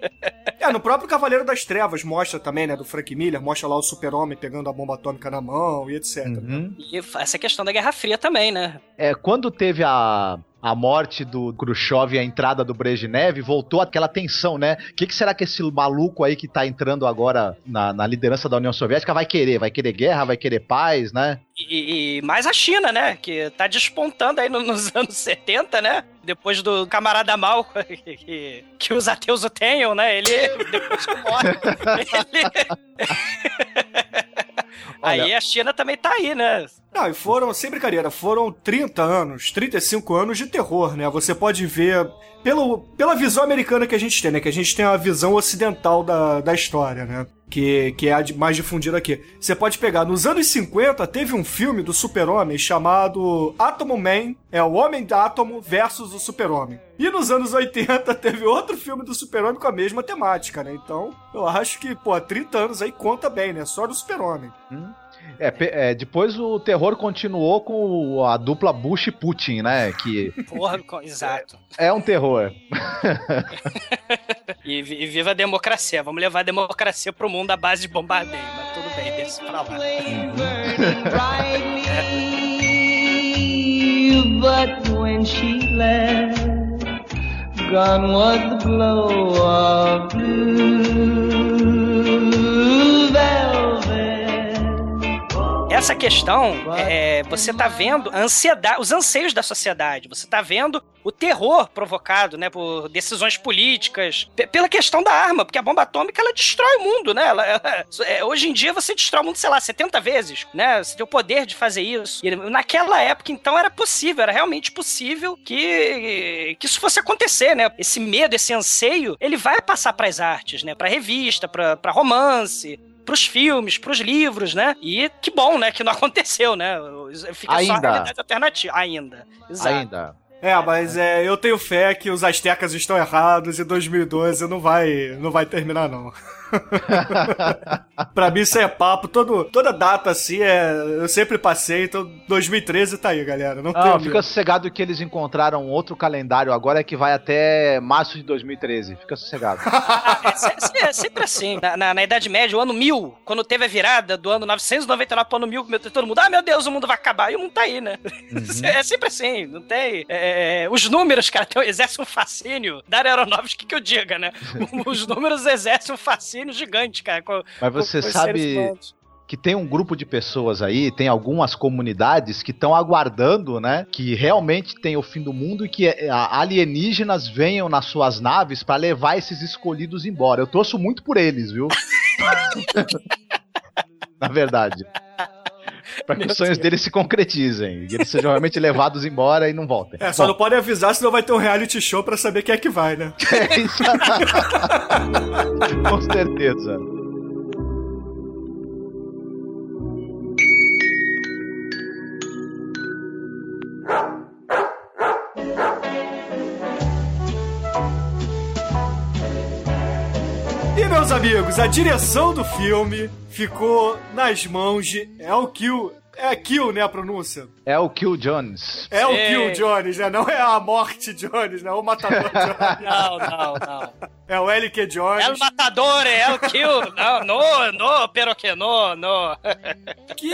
É, no próprio Cavaleiro das Trevas mostra também, né, do Frank Miller, mostra lá o super-homem pegando a bomba atômica na mão e etc. uhum. E essa questão da Guerra Fria também, né? é, quando teve a, a morte do Khrushchev e a entrada do Brezhnev, voltou aquela tensão, né? O que, que será que esse maluco aí que tá entrando agora na, na liderança da União Soviética vai querer? Vai querer guerra? Vai querer paz, né? E, e mais a China, né? Que tá despontando aí no- nos *laughs* anos 70, né? Depois do camarada mal *laughs* que, que, que os ateus o tenham, né? Ele, depois que morre, ele... *laughs* Olha- Aí a China também tá aí, né? Não, e foram, sem brincadeira, foram 30 anos, 35 anos de terror, né? Você pode ver pelo, pela visão americana que a gente tem, né? Que a gente tem a visão ocidental da, da história, né? Que, que é a de- mais difundida aqui. Você pode pegar, nos anos 50, teve um filme do Super-Homem chamado Atomo Man, é o Homem da Átomo versus o Super-Homem. E nos anos 80 *laughs* teve outro filme do Super-Homem com a mesma temática, né? Então, eu acho que, pô, 30 anos aí conta bem, né? Só do Super-Homem. É, é, depois o terror continuou com a dupla Bush e Putin, né? Que Porra, exato. é um terror. *laughs* E, e viva a democracia. Vamos levar a democracia pro mundo à base de bombardeio. Mas tudo bem, deixa isso pra lá. *laughs* but when she left, gone was the glow of blue Essa questão, é, você tá vendo a ansiedade, os anseios da sociedade. Você tá vendo o terror provocado, né, por decisões políticas, pe- pela questão da arma, porque a bomba atômica ela destrói o mundo, né? Ela- ela- *laughs* é, hoje em dia você destrói o mundo, sei lá, 70 vezes, né? Você tem o poder de fazer isso. E naquela época, então, era possível, era realmente possível que, que isso fosse acontecer, né? Esse medo, esse anseio, ele vai passar pras artes, né? Pra revista, pra, pra romance, pros filmes, pros livros, né? E que bom, né? Que não *laughs* aconteceu, né? Fica só a Ainda. realidade alternativa. Ainda. Exato. Ainda. É, mas é, eu tenho fé que os astecas estão errados e 2012 não vai, não vai terminar, não. *laughs* *laughs* pra mim isso é papo, todo, toda data assim, é, eu sempre passei, então 2013 tá aí, galera. Não, Não, tenho fica medo. sossegado que eles encontraram outro calendário agora que vai até março de 2013. Fica sossegado. *laughs* É, se- se- é sempre assim. Na, na- na Idade Média, o ano 1000, quando teve a virada do ano 999 pro ano 1000, meu- todo mundo, ah, meu Deus, o mundo vai acabar. E o mundo tá aí, né? *laughs* É sempre assim, não tem... é, os números, cara, tem, exercem um fascínio. Dario Aronofsky que eu diga, né? Os números exercem um fascínio gigante, cara. com- Mas você com os sabe- que tem um grupo de pessoas aí, tem algumas comunidades que estão aguardando, né, que realmente tem o fim do mundo e que eh, alienígenas venham nas suas naves pra levar esses escolhidos embora. Eu torço muito por eles, viu? *laughs* Na verdade. Pra *laughs* que Meu os sonhos Deus. deles se concretizem. E eles sejam realmente levados embora e não voltem. É, só Bom, não pode avisar, senão vai ter um reality show pra saber quem é que vai, né? *laughs* é isso. *laughs* Com certeza. E meus amigos, a direção do filme ficou nas mãos de El Kill. É Kill, né, a pronúncia? É o Kill Jones. É o Sim. Kill Jones, né? Não é a morte Jones, né? O matador *laughs* Jones. Não, não, não. É o LQ Jones. É o matador, é o kill. Não, no, no, pero que no, no. *laughs* que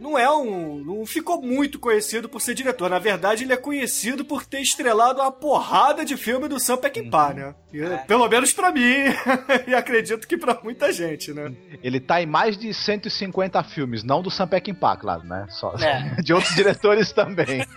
não é um. não ficou muito conhecido por ser diretor. Na verdade, ele é conhecido por ter estrelado uma porrada de filme do Sam Peckinpah, né? E, Pelo menos pra mim, *laughs* e acredito que pra muita gente, né? Ele tá em mais de 150 filmes, não do Sam Peckinpah, claro, né? Só É. de outros diretores também. *laughs*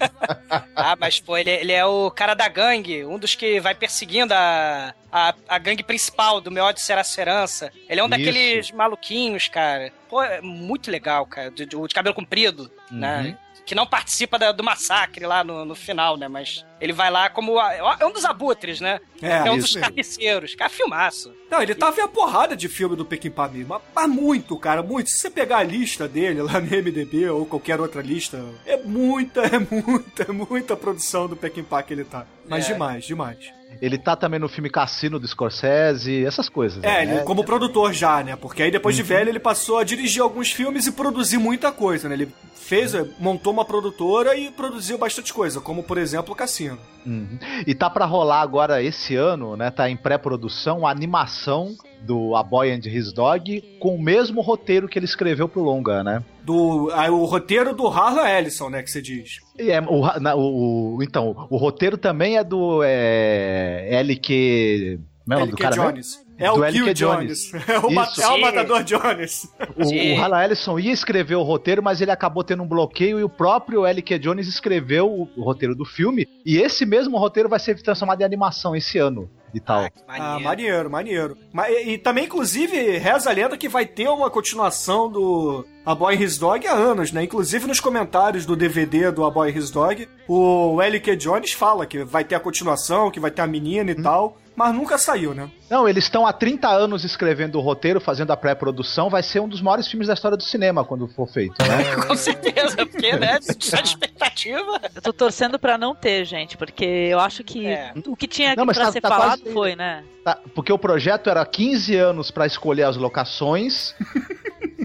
Ah, mas pô, ele, ele é o cara da gangue, um dos que vai perseguindo a, a, a gangue principal do Meu Ódio Será Sua Herança. Ele é um Isso. daqueles maluquinhos, cara. Pô, é muito legal, cara. De, de- de cabelo comprido, né? Que não participa da- do massacre lá no, no final, né? Mas ele vai lá como. a- é um dos abutres, né? É, um isso dos mesmo. carniceiros. Cara, filmaço. Não, ele tava em a porrada de filme do Peckinpah mesmo. Mas, mas muito, cara, muito. Se você pegar a lista dele lá no MDB ou qualquer outra lista, é muita, *laughs* é muita, é muita produção do Peckinpah que ele tá. Mas É. demais, demais. Ele tá também no filme Cassino do Scorsese, essas coisas. É, né? ele como produtor já, né? Porque aí depois de velho ele passou a dirigir alguns filmes e produzir muita coisa, né? Ele fez, montou uma produtora e produziu bastante coisa, como por exemplo o Cassino. Uhum. E tá pra rolar agora esse ano, né? Tá em pré-produção a animação do A Boy and His Dog com o mesmo roteiro que ele escreveu pro longa, né? Do, aí, o roteiro do Harlan Ellison, né? Que você diz. E é, o, na- o- o- então, o roteiro também é do é, LQ. Como é o nome do LK cara mesmo? Jones. É o. Kill Jones. *laughs* É o, Isso. é o. Matador Jones. O, o Hal Ellison ia escrever o roteiro, mas ele acabou tendo um bloqueio e o próprio L.K. Jones escreveu o, o roteiro do filme. E esse mesmo roteiro vai ser transformado em animação esse ano e tal. Ah, maneiro. Ah, maneiro, maneiro. Ma- E, e também, inclusive, reza a lenda que vai ter uma continuação do A Boy His Dog há anos, né? Inclusive nos comentários do DVD do A Boy His Dog, o L.K. Jones fala que vai ter a continuação, que vai ter a menina e tal, mas nunca saiu, né? Não, eles estão há 30 anos escrevendo o roteiro, fazendo a pré-produção. Vai ser um dos maiores filmes da história do cinema quando for feito, né? *laughs* Com certeza, porque, né? Só de expectativa. Eu tô torcendo pra não ter, gente, porque eu acho que É. o que tinha Não, pra tá- ser tá falado quase- foi, né? Tá, porque o projeto era 15 anos pra escolher as locações,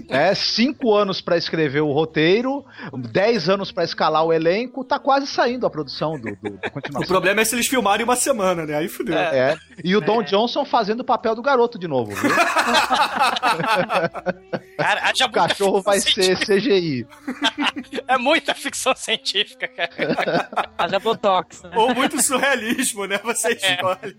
né, 5 anos pra escrever o roteiro, 10 anos pra escalar o elenco, tá quase saindo a produção do, do, da O continuação. problema é se eles filmarem uma semana, né? Aí fudeu. É, e o Don Johnson fazendo o papel do garoto de novo, viu? *laughs* Cara, O cachorro vai ser CGI. *laughs* É muita ficção científica, cara. *laughs* Haja Botox, né? Ou muito surrealismo, né? Você escolhe.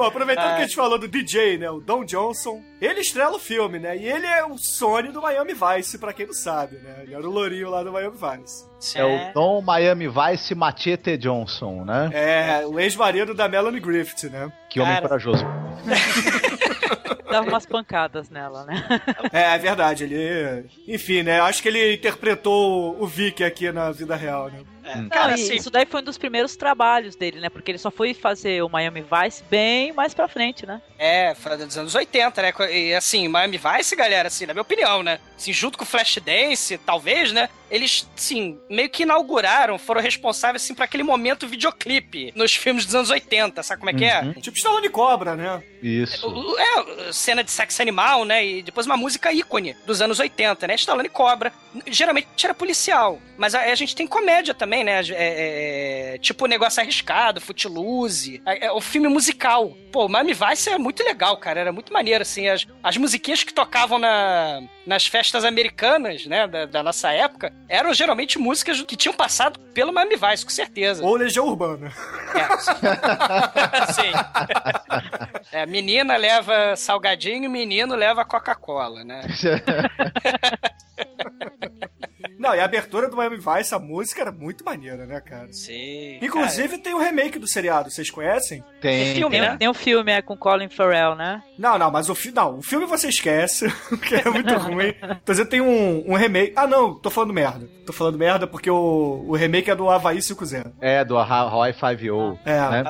Bom, aproveitando que a gente falou do DJ, né? O Don Johnson. Ele estrela o filme, né? E ele é o Sony do Miami Vice, pra quem não sabe, né? Ele era o lourinho lá do Miami Vice. É o Don Miami Vice Machete Johnson, né? É, o ex-marido da Melanie Griffith, né? Que homem Cara. corajoso. *laughs* Dava umas pancadas nela, né? É, é verdade, ele. Enfim, né? Acho que ele interpretou o Vic aqui na vida real, né? Não, Cara, e assim, isso daí foi um dos primeiros trabalhos dele, né? Porque ele só foi fazer o Miami Vice bem mais pra frente, né? É, foi dos anos 80, né? E assim, Miami Vice, galera, assim, na minha opinião, né? Assim, junto com o Flashdance, talvez, né? Eles, assim, meio que inauguraram, foram responsáveis, assim, por aquele momento videoclipe nos filmes dos anos 80, sabe como é que é? Uhum. Tipo Stallone Cobra, né? Isso. O- É, cena de sexo animal, né? E depois uma música ícone dos anos 80, né? Stallone Cobra. Geralmente era policial. Mas a, a gente tem comédia também, né? É, é, tipo Negócio Arriscado, Footloose. É, é, o filme musical. Pô, o Miami Vice é muito legal, cara. Era muito maneiro, assim. As, as musiquinhas que tocavam na, nas festas americanas, né? Da, da nossa época, eram geralmente músicas que tinham passado pelo Miami Vice, com certeza. Ou Legião Urbana. É, *laughs* sim. *laughs* É, menina leva salgadinho, menino leva Coca-Cola, né? *laughs* Não, e a abertura do Miami Vice, a música era muito maneira, né, cara? Sim. Inclusive tem o remake do seriado, vocês conhecem? Tem. filme, Tem, né? tem um filme é, com Colin Farrell, né? Não, não, mas o filme. Não, o filme você esquece, *laughs* porque é muito *laughs* ruim. Tô dizendo tem um, um remake. Ah, não, tô falando merda. Tô falando merda porque o, o remake é do Havaí 5-0. É, do Hawaii 5-0. É. né?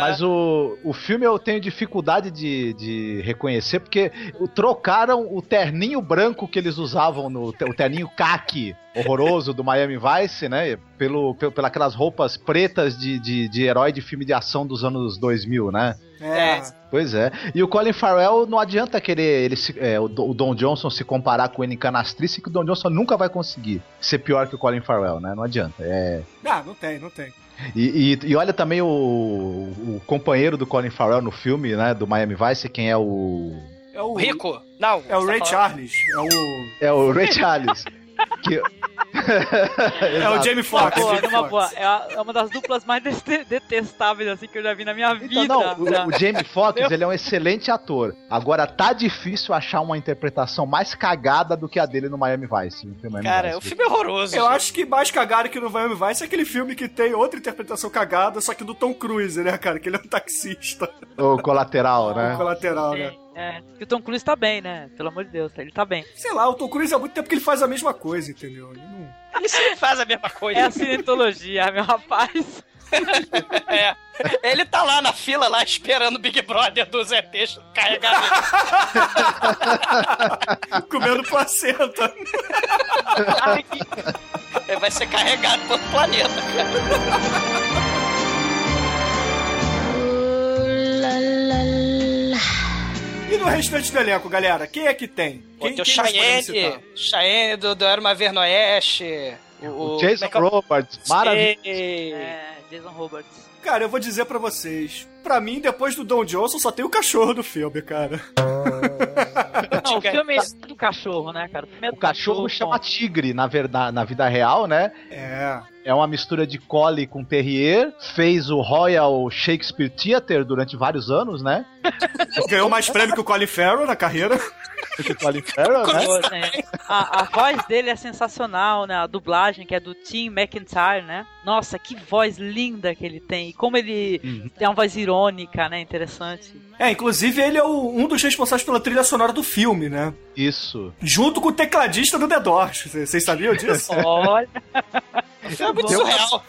Mas o, o filme eu tenho dificuldade de, de reconhecer, porque o- trocaram o terninho branco que eles usavam, no, o terninho caque horroroso do Miami Vice, né? Pelo, pelo, pelas roupas pretas de, de, de herói de filme de ação dos anos 2000, né? É. Pois é. E o Colin Farrell não adianta querer ele se- é, o, Do- o Don Johnson se comparar com ele em canastrice, que o Don Johnson nunca vai conseguir ser pior que o Colin Farrell, né? Não adianta. É, Não, não tem, não tem. e, e- e olha também o, o companheiro do Colin Farrell no filme, né? Do Miami Vice, quem é o. É O Rico? Não. É o Ray tá falando- Charles. É o. É o Ray Charles. que... *laughs* É o Jamie Uma Foxx. boa, Jamie boa. É, a- é uma das duplas mais *laughs* detestáveis assim que eu já vi na minha vida. Então, não, já. o, o Jamie Foxx, ele é um excelente ator. Agora, tá difícil achar uma interpretação mais cagada do que a dele no Miami Vice. no Miami Cara, Vice. o filme é horroroso. Eu gente. acho que mais cagado que no Miami Vice é aquele filme que tem outra interpretação cagada, só que do Tom Cruise, né, cara? Que ele é um taxista. O colateral, né? Colateral, né? É. E o Tom Cruise tá bem, né? Pelo amor de Deus, ele tá bem. Sei lá, o Tom Cruise há muito tempo que ele faz a mesma coisa, entendeu? Ele não... Ele sempre faz a mesma coisa. É a cientologia, meu rapaz. *laughs* É. Ele tá lá na fila, lá, esperando o Big Brother dos ETs carregar *laughs* Comendo placenta. Ai, ele. Vai ser carregado pro outro planeta, cara. E no restante do elenco, galera? Quem é que tem? Pô, Quem, tem o? Cheyenne, Cheyenne do, do Era Uma Vez no Oeste. O, O Jason é que é Roberts, maravilhoso. É, Jason Roberts. Cara, eu vou dizer pra vocês. Pra mim, depois do Don Johnson, só tem o cachorro do filme, cara. *laughs* Não, o filme é do cachorro, né, cara? filme é O cachorro chama tigre, na verdade, na vida real, né? É. É uma mistura de collie com terrier. Fez o Royal Shakespeare Theatre durante vários anos, né? *laughs* Ganhou mais prêmio que o Colin Farrell na carreira. *laughs* O Colin Farrell, né? Né? A, a voz dele é sensacional, né? A dublagem, que é do Tim McIntyre, né? Nossa, que voz linda que ele tem. E como ele Uhum. tem uma voz irônica, né? Interessante. É, inclusive ele é o- um dos responsáveis pela trilha sonora do filme, né? Isso. Junto com o tecladista do The Doors. Vocês sabiam disso? *laughs* Olha. É muito surreal.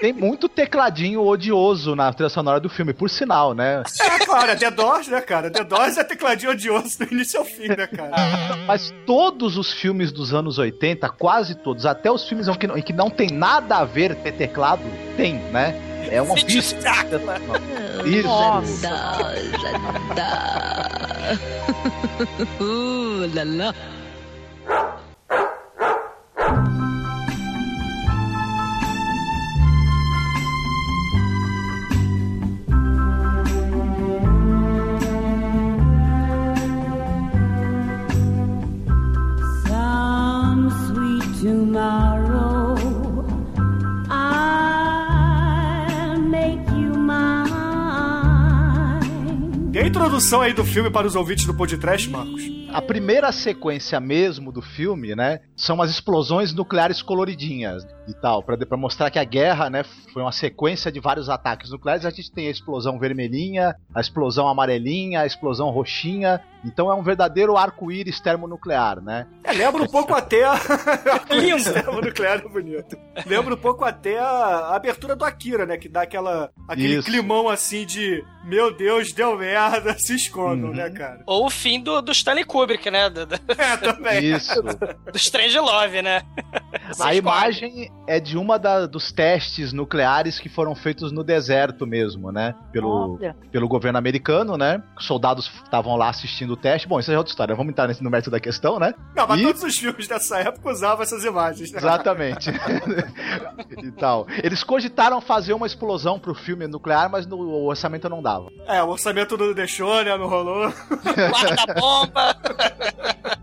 Tem muito tecladinho odioso na trilha sonora do filme, por sinal, né? É, claro, é The Doors, né, cara? The Doors é tecladinho odioso do início ao fim, né, cara? Mas todos os filmes dos anos 80, quase todos, até os filmes em que não, em que não tem nada a ver ter teclado, tem, né? É uma Se pista. destaca. Isso. La la. Some introdução aí do filme para os ouvintes do podcast, Marcos? A primeira sequência mesmo do filme, né, são as explosões nucleares coloridinhas e tal, pra pra mostrar que a guerra, né, foi uma sequência de vários ataques nucleares. A gente tem a explosão vermelhinha, a explosão amarelinha, a explosão roxinha. Então é um verdadeiro arco-íris termonuclear, né? É, lembra um pouco até a. *laughs* Lindo! *laughs* nuclear é bonito. Lembra um pouco até a a abertura do Akira, né? Que dá aquela, aquele Isso. climão assim de meu Deus, deu merda, *laughs* se escondam, Uhum. né, cara? Ou o fim do, do Stanley Kubrick, né? Do, do, É, também. Isso. do Strange Love, né? A imagem é de uma da- dos testes nucleares que foram feitos no deserto mesmo, né? Pelo, Olha. pelo governo americano, né? Os soldados estavam lá assistindo o teste. Bom, isso é outra história. Vamos entrar nesse, no mérito da questão, né? Não, mas E- todos os filmes dessa época usavam essas imagens, né? Exatamente. *laughs* e tal. Eles cogitaram fazer uma explosão pro filme nuclear, mas no, o orçamento não dava. É, o orçamento não deixou, né? Não rolou. *laughs* Guarda-bomba.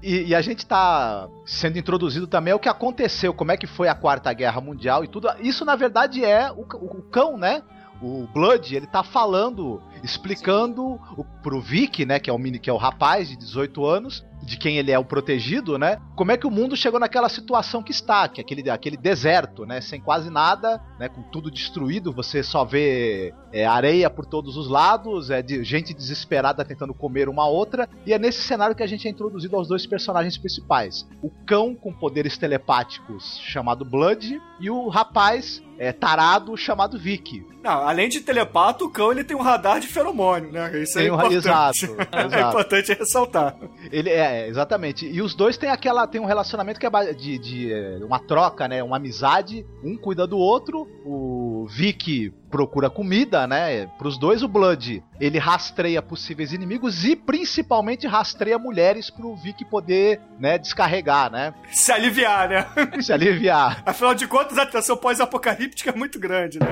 E, e a gente tá sendo introduzido também ao que aconteceu, como é que foi a Quarta Guerra Mundial e tudo. Isso, na verdade, é o, o- o cão, né? O Blood, ele tá falando, explicando o, pro Vic, né, que é o mini, que é o rapaz de 18 anos, de quem ele é o protegido, né? Como é que o mundo chegou naquela situação que está, que é aquele, aquele deserto, né? Sem quase nada, né? Com tudo destruído, você só vê é, areia por todos os lados, é de gente desesperada tentando comer uma outra, e é nesse cenário que a gente é introduzido aos dois personagens principais: o cão com poderes telepáticos chamado Blood e o rapaz é, tarado chamado Vic. Não, além de telepato, o cão ele tem um radar de feromônio, né? Isso é Tem um- importante. exato, *laughs* é exato. importante ressaltar. Ele é, exatamente. E os dois têm aquela tem um relacionamento que é de, de é, uma troca, né? Uma amizade. Um cuida do outro. O Vic procura comida, né? Pros dois o Blood, ele rastreia possíveis inimigos e principalmente rastreia mulheres pro Vic poder, né, descarregar, né? Se aliviar, né? Se aliviar. *laughs* Afinal de contas, a tensão pós-apocalíptica é muito grande, né?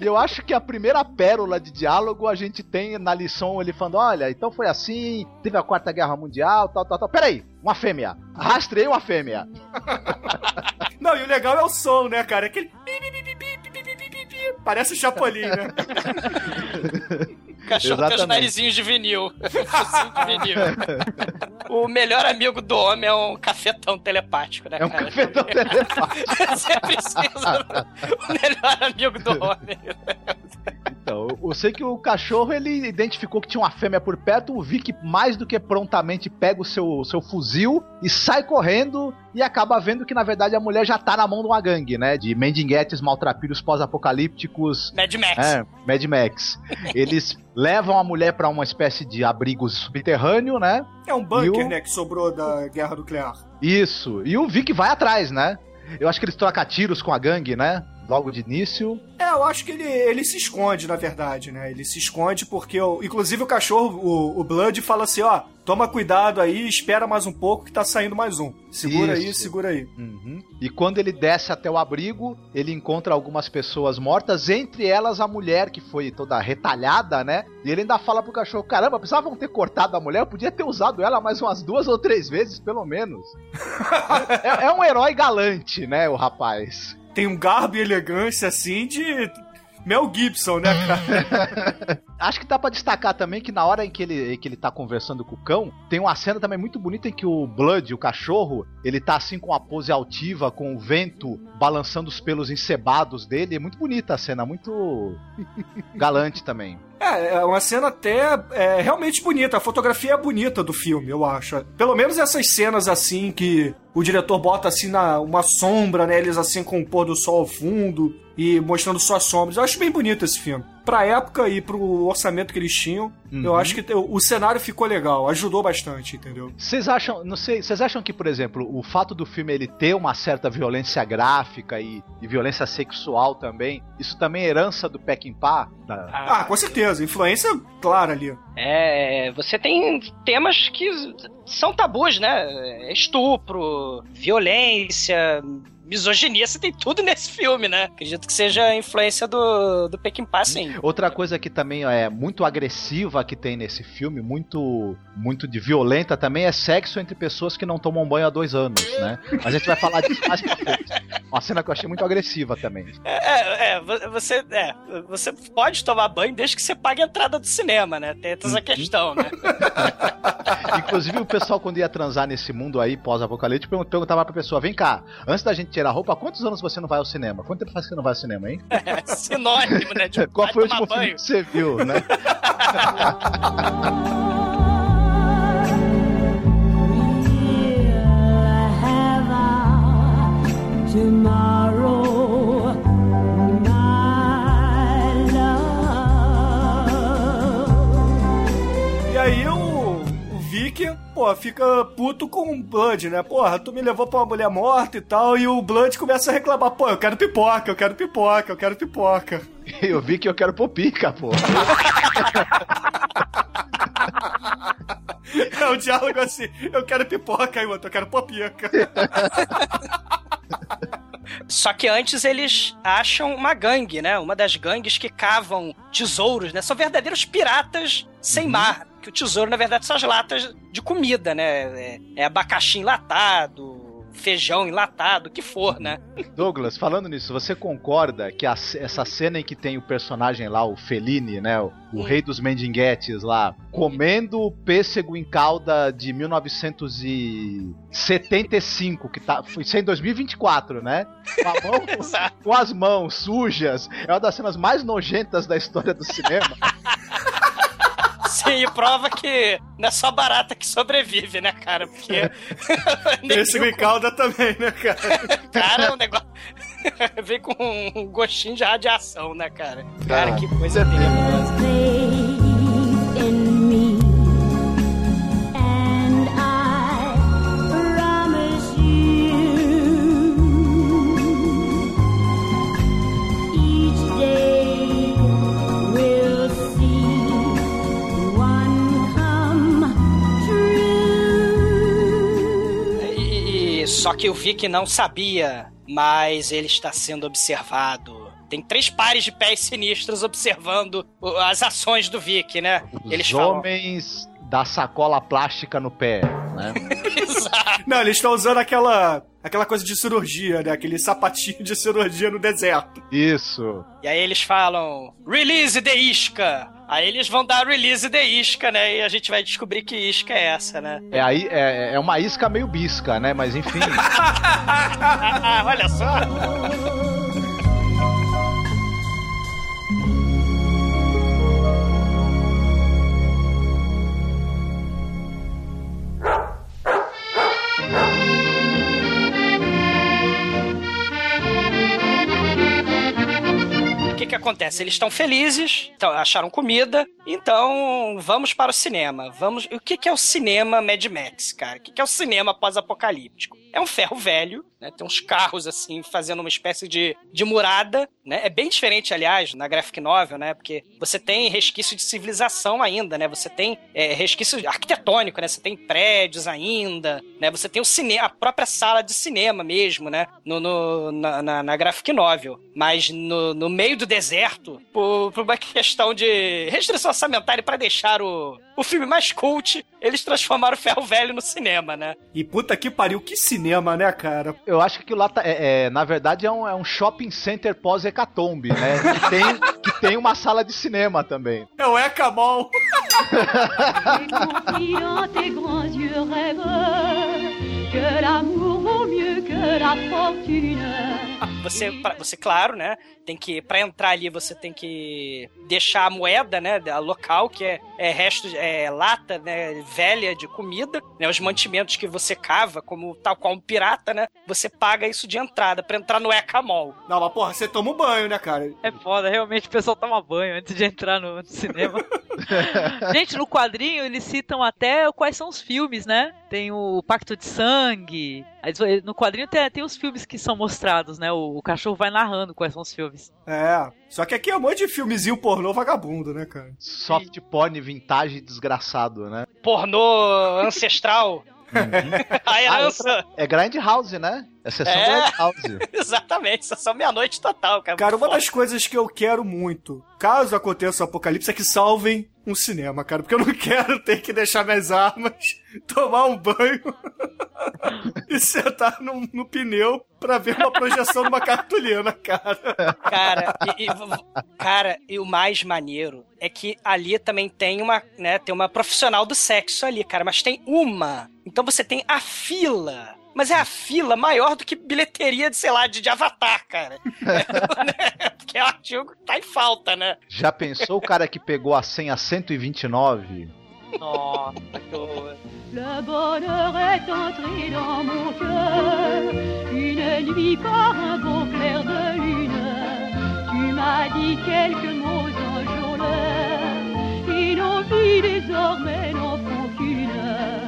E eu acho que a primeira pérola de diálogo a gente tem na lição ele falando: olha, então foi assim, teve a Quarta Guerra Mundial, tal, tal, tal. Peraí, uma fêmea. Rastreei uma fêmea. Não, e o legal é o som, né, cara? Aquele. Parece o Chapolin, né? *laughs* Cachorro tem os narizinhos de vinil. *laughs* De vinil. O melhor amigo do homem é um cafetão telepático, né, É um cara? cafetão *laughs* telepático. Você precisa o melhor amigo do homem. Então, eu sei que o cachorro ele identificou que tinha uma fêmea por perto. O Vic, mais do que prontamente, pega o seu, seu fuzil e sai correndo. E acaba vendo que, na verdade, a mulher já tá na mão de uma gangue, né? De mendinetes maltrapilhos pós-apocalípticos. Mad Max. É, Mad Max. Eles levam a mulher pra uma espécie de abrigo subterrâneo, né? É um bunker, o- né, que sobrou da guerra nuclear. Isso. E o Vic vai atrás, né? Eu acho que eles trocam tiros com a gangue, né? Logo de início. É, eu acho que ele, ele se esconde, na verdade, né? Ele se esconde porque, inclusive, o cachorro, o, o Blood, fala assim: ó, toma cuidado aí, espera mais um pouco que tá saindo mais um. Segura aí, Isso. segura aí. Uhum. E quando ele desce até o abrigo, ele encontra algumas pessoas mortas, entre elas a mulher que foi toda retalhada, né? E ele ainda fala pro cachorro: caramba, precisavam ter cortado a mulher, eu podia ter usado ela mais umas duas ou três vezes, pelo menos. *laughs* é, é um herói galante, né, o rapaz. Tem um garbo e elegância assim de. Mel Gibson, né, cara? *laughs* Acho que dá pra destacar também que na hora em que ele, em que ele tá conversando com o cão, tem uma cena também muito bonita em que o Blood, o cachorro, ele tá assim com uma pose altiva, com o vento balançando os pelos encebados dele. É muito bonita a cena, muito *laughs* galante também. É, é uma cena até é, realmente bonita. A fotografia é bonita do filme, eu acho. Pelo menos essas cenas assim que o diretor bota assim na uma sombra, né? Eles assim com o pôr do sol ao fundo e mostrando só as sombras. Eu acho bem bonito esse filme. Pra época e pro orçamento que eles tinham, eu Uhum. acho que o, o cenário ficou legal, ajudou bastante, entendeu? Vocês acham, não sei, vocês acham que, por exemplo, o fato do filme ele ter uma certa violência gráfica e, e violência sexual também, isso também é herança do Peckinpah? Da... Ah, com certeza, influência clara ali. É, você tem temas que são tabus, né? Estupro, violência, misoginia, você tem tudo nesse filme, né? Acredito que seja a influência do, do Peckinpah, sim. Outra coisa que também é muito agressiva que tem nesse filme, muito muito de violenta também, é sexo entre pessoas que não tomam banho há dois anos, né? A gente vai falar disso mais pra frente. Uma cena que eu achei muito agressiva também. É, é, vo- você, é, você pode tomar banho desde que você pague a entrada do cinema, né? Tem essa questão, né? *laughs* Inclusive, o pessoal, quando ia transar nesse mundo aí, pós-apocalíptico, pergun- perguntava pra pessoa: vem cá, antes da gente tirar a roupa, há quantos anos você não vai ao cinema? Quanto tempo faz que você não vai ao cinema, hein? *laughs* É sinônimo, né? De *laughs* Qual vai foi o último filme banho. que você viu, né? *laughs* pô, fica puto com o Blood, né? Porra, tu me levou pra uma mulher morta e tal, e o Blood começa a reclamar, pô, eu quero pipoca, eu quero pipoca, eu quero pipoca. *laughs* Eu vi que eu quero pôr pica, pô. *laughs* É um diálogo assim, eu quero pipoca, aí o outro, eu quero popica. *laughs* Só que antes eles acham uma gangue, né? Uma das gangues que cavam tesouros, né? São verdadeiros piratas sem mar. Que o tesouro, na verdade, são as latas de comida, né? É, é abacaxi enlatado, feijão enlatado, o que for, né? Douglas, falando nisso, você concorda que a- essa cena em que tem o personagem lá, o Fellini, né? O, o rei dos mendiguetes lá, comendo pêssego em calda de 1975, que tá. Foi isso é em 2024, né? Com, a mão- *laughs* com as mãos sujas. É uma das cenas mais nojentas da história do cinema. *laughs* Sim, e prova que não é só barata que sobrevive, né, cara? Porque. *laughs* Esse em calda também, né, cara? cara é um negócio. *laughs* Vem com um gostinho de radiação, né, cara? Cara, que coisa tenebrosa. Só que o Vic não sabia, mas ele está sendo observado. Tem três pares de pés sinistros observando as ações do Vic, né? Os Eles falam. homens da sacola plástica no pé, né? *laughs* Exato. Não, eles estão usando aquela, aquela coisa de cirurgia, né? Aquele sapatinho de cirurgia no deserto. Isso. E aí eles falam: Release the isca! Aí eles vão dar release the isca, né? E a gente vai descobrir que isca é essa, né? É, aí, é, é uma isca meio bisca, né? Mas enfim. *laughs* Olha só! *laughs* O que que acontece? Eles estão felizes, então, acharam comida, então vamos para o cinema. Vamos. O que que é o cinema Mad Max, cara? O que que é o cinema pós-apocalíptico? É um ferro velho né? Tem uns carros, assim, fazendo uma espécie de, de murada, né? É bem diferente, aliás, na graphic novel, né? Porque você tem resquício de civilização ainda, né? Você tem é, resquício arquitetônico, né? Você tem prédios ainda, né? Você tem o cinema, a própria sala de cinema mesmo, né? No, no na, na, na graphic novel. Mas no, no meio do deserto, por, por uma *laughs* questão de restrição orçamentária para deixar o, o filme mais cult, eles transformaram o Ferro Velho no cinema, né? E puta que pariu, que cinema, né, cara? Eu acho que aquilo lá, tá, é, é, na verdade, é um, é um shopping center pós-hecatombe, né? Que tem, que tem uma sala de cinema também. É o Ecamol. Você, pra- você claro, né? Tem que para entrar ali você tem que deixar a moeda, né, da local que é, é resto é lata, né, velha de comida, né, os mantimentos que você cava, como tal qual um pirata, né? Você paga isso de entrada pra entrar no Ecamol. Não, mas porra, você toma um banho, né, cara? É foda, realmente o pessoal toma banho antes de entrar no, no cinema. *laughs* Gente, no quadrinho eles citam até quais são os filmes, né? Tem o Pacto de Sangue. No quadrinho tem, tem os filmes que são mostrados, né? O, o cachorro vai narrando quais são os filmes. É. Só que aqui é um monte de filmezinho pornô vagabundo, né, cara? Soft porn vintage desgraçado, né? Pornô ancestral. *laughs* a herança. É Grindhouse, né? É sessão É. Grindhouse. *laughs* Exatamente, sessão meia-noite total, cara. Cara, uma das coisas que eu quero muito, caso aconteça o apocalipse, é que salvem um cinema, cara. Porque eu não *laughs* quero ter que deixar minhas armas, *laughs* tomar um banho e sentar no, no pneu pra ver uma projeção numa cartolina, cara. Cara, e, e- cara, e o mais maneiro é que ali também tem uma, né, tem uma profissional do sexo ali, cara, mas tem uma. Então você tem a fila. Mas é a fila maior do que bilheteria de, sei lá, de, de Avatar, cara. *laughs* É, *laughs* Porque é um artigo que tá em falta, né? Já pensou o cara que pegou a senha 129? Nossa, que horror. Le bonheur est entré dans mon cœur, une nuit par un beau clair de lune. Tu m'as dit quelques mots enjôleurs, et nos vies désormais n'en font qu'une.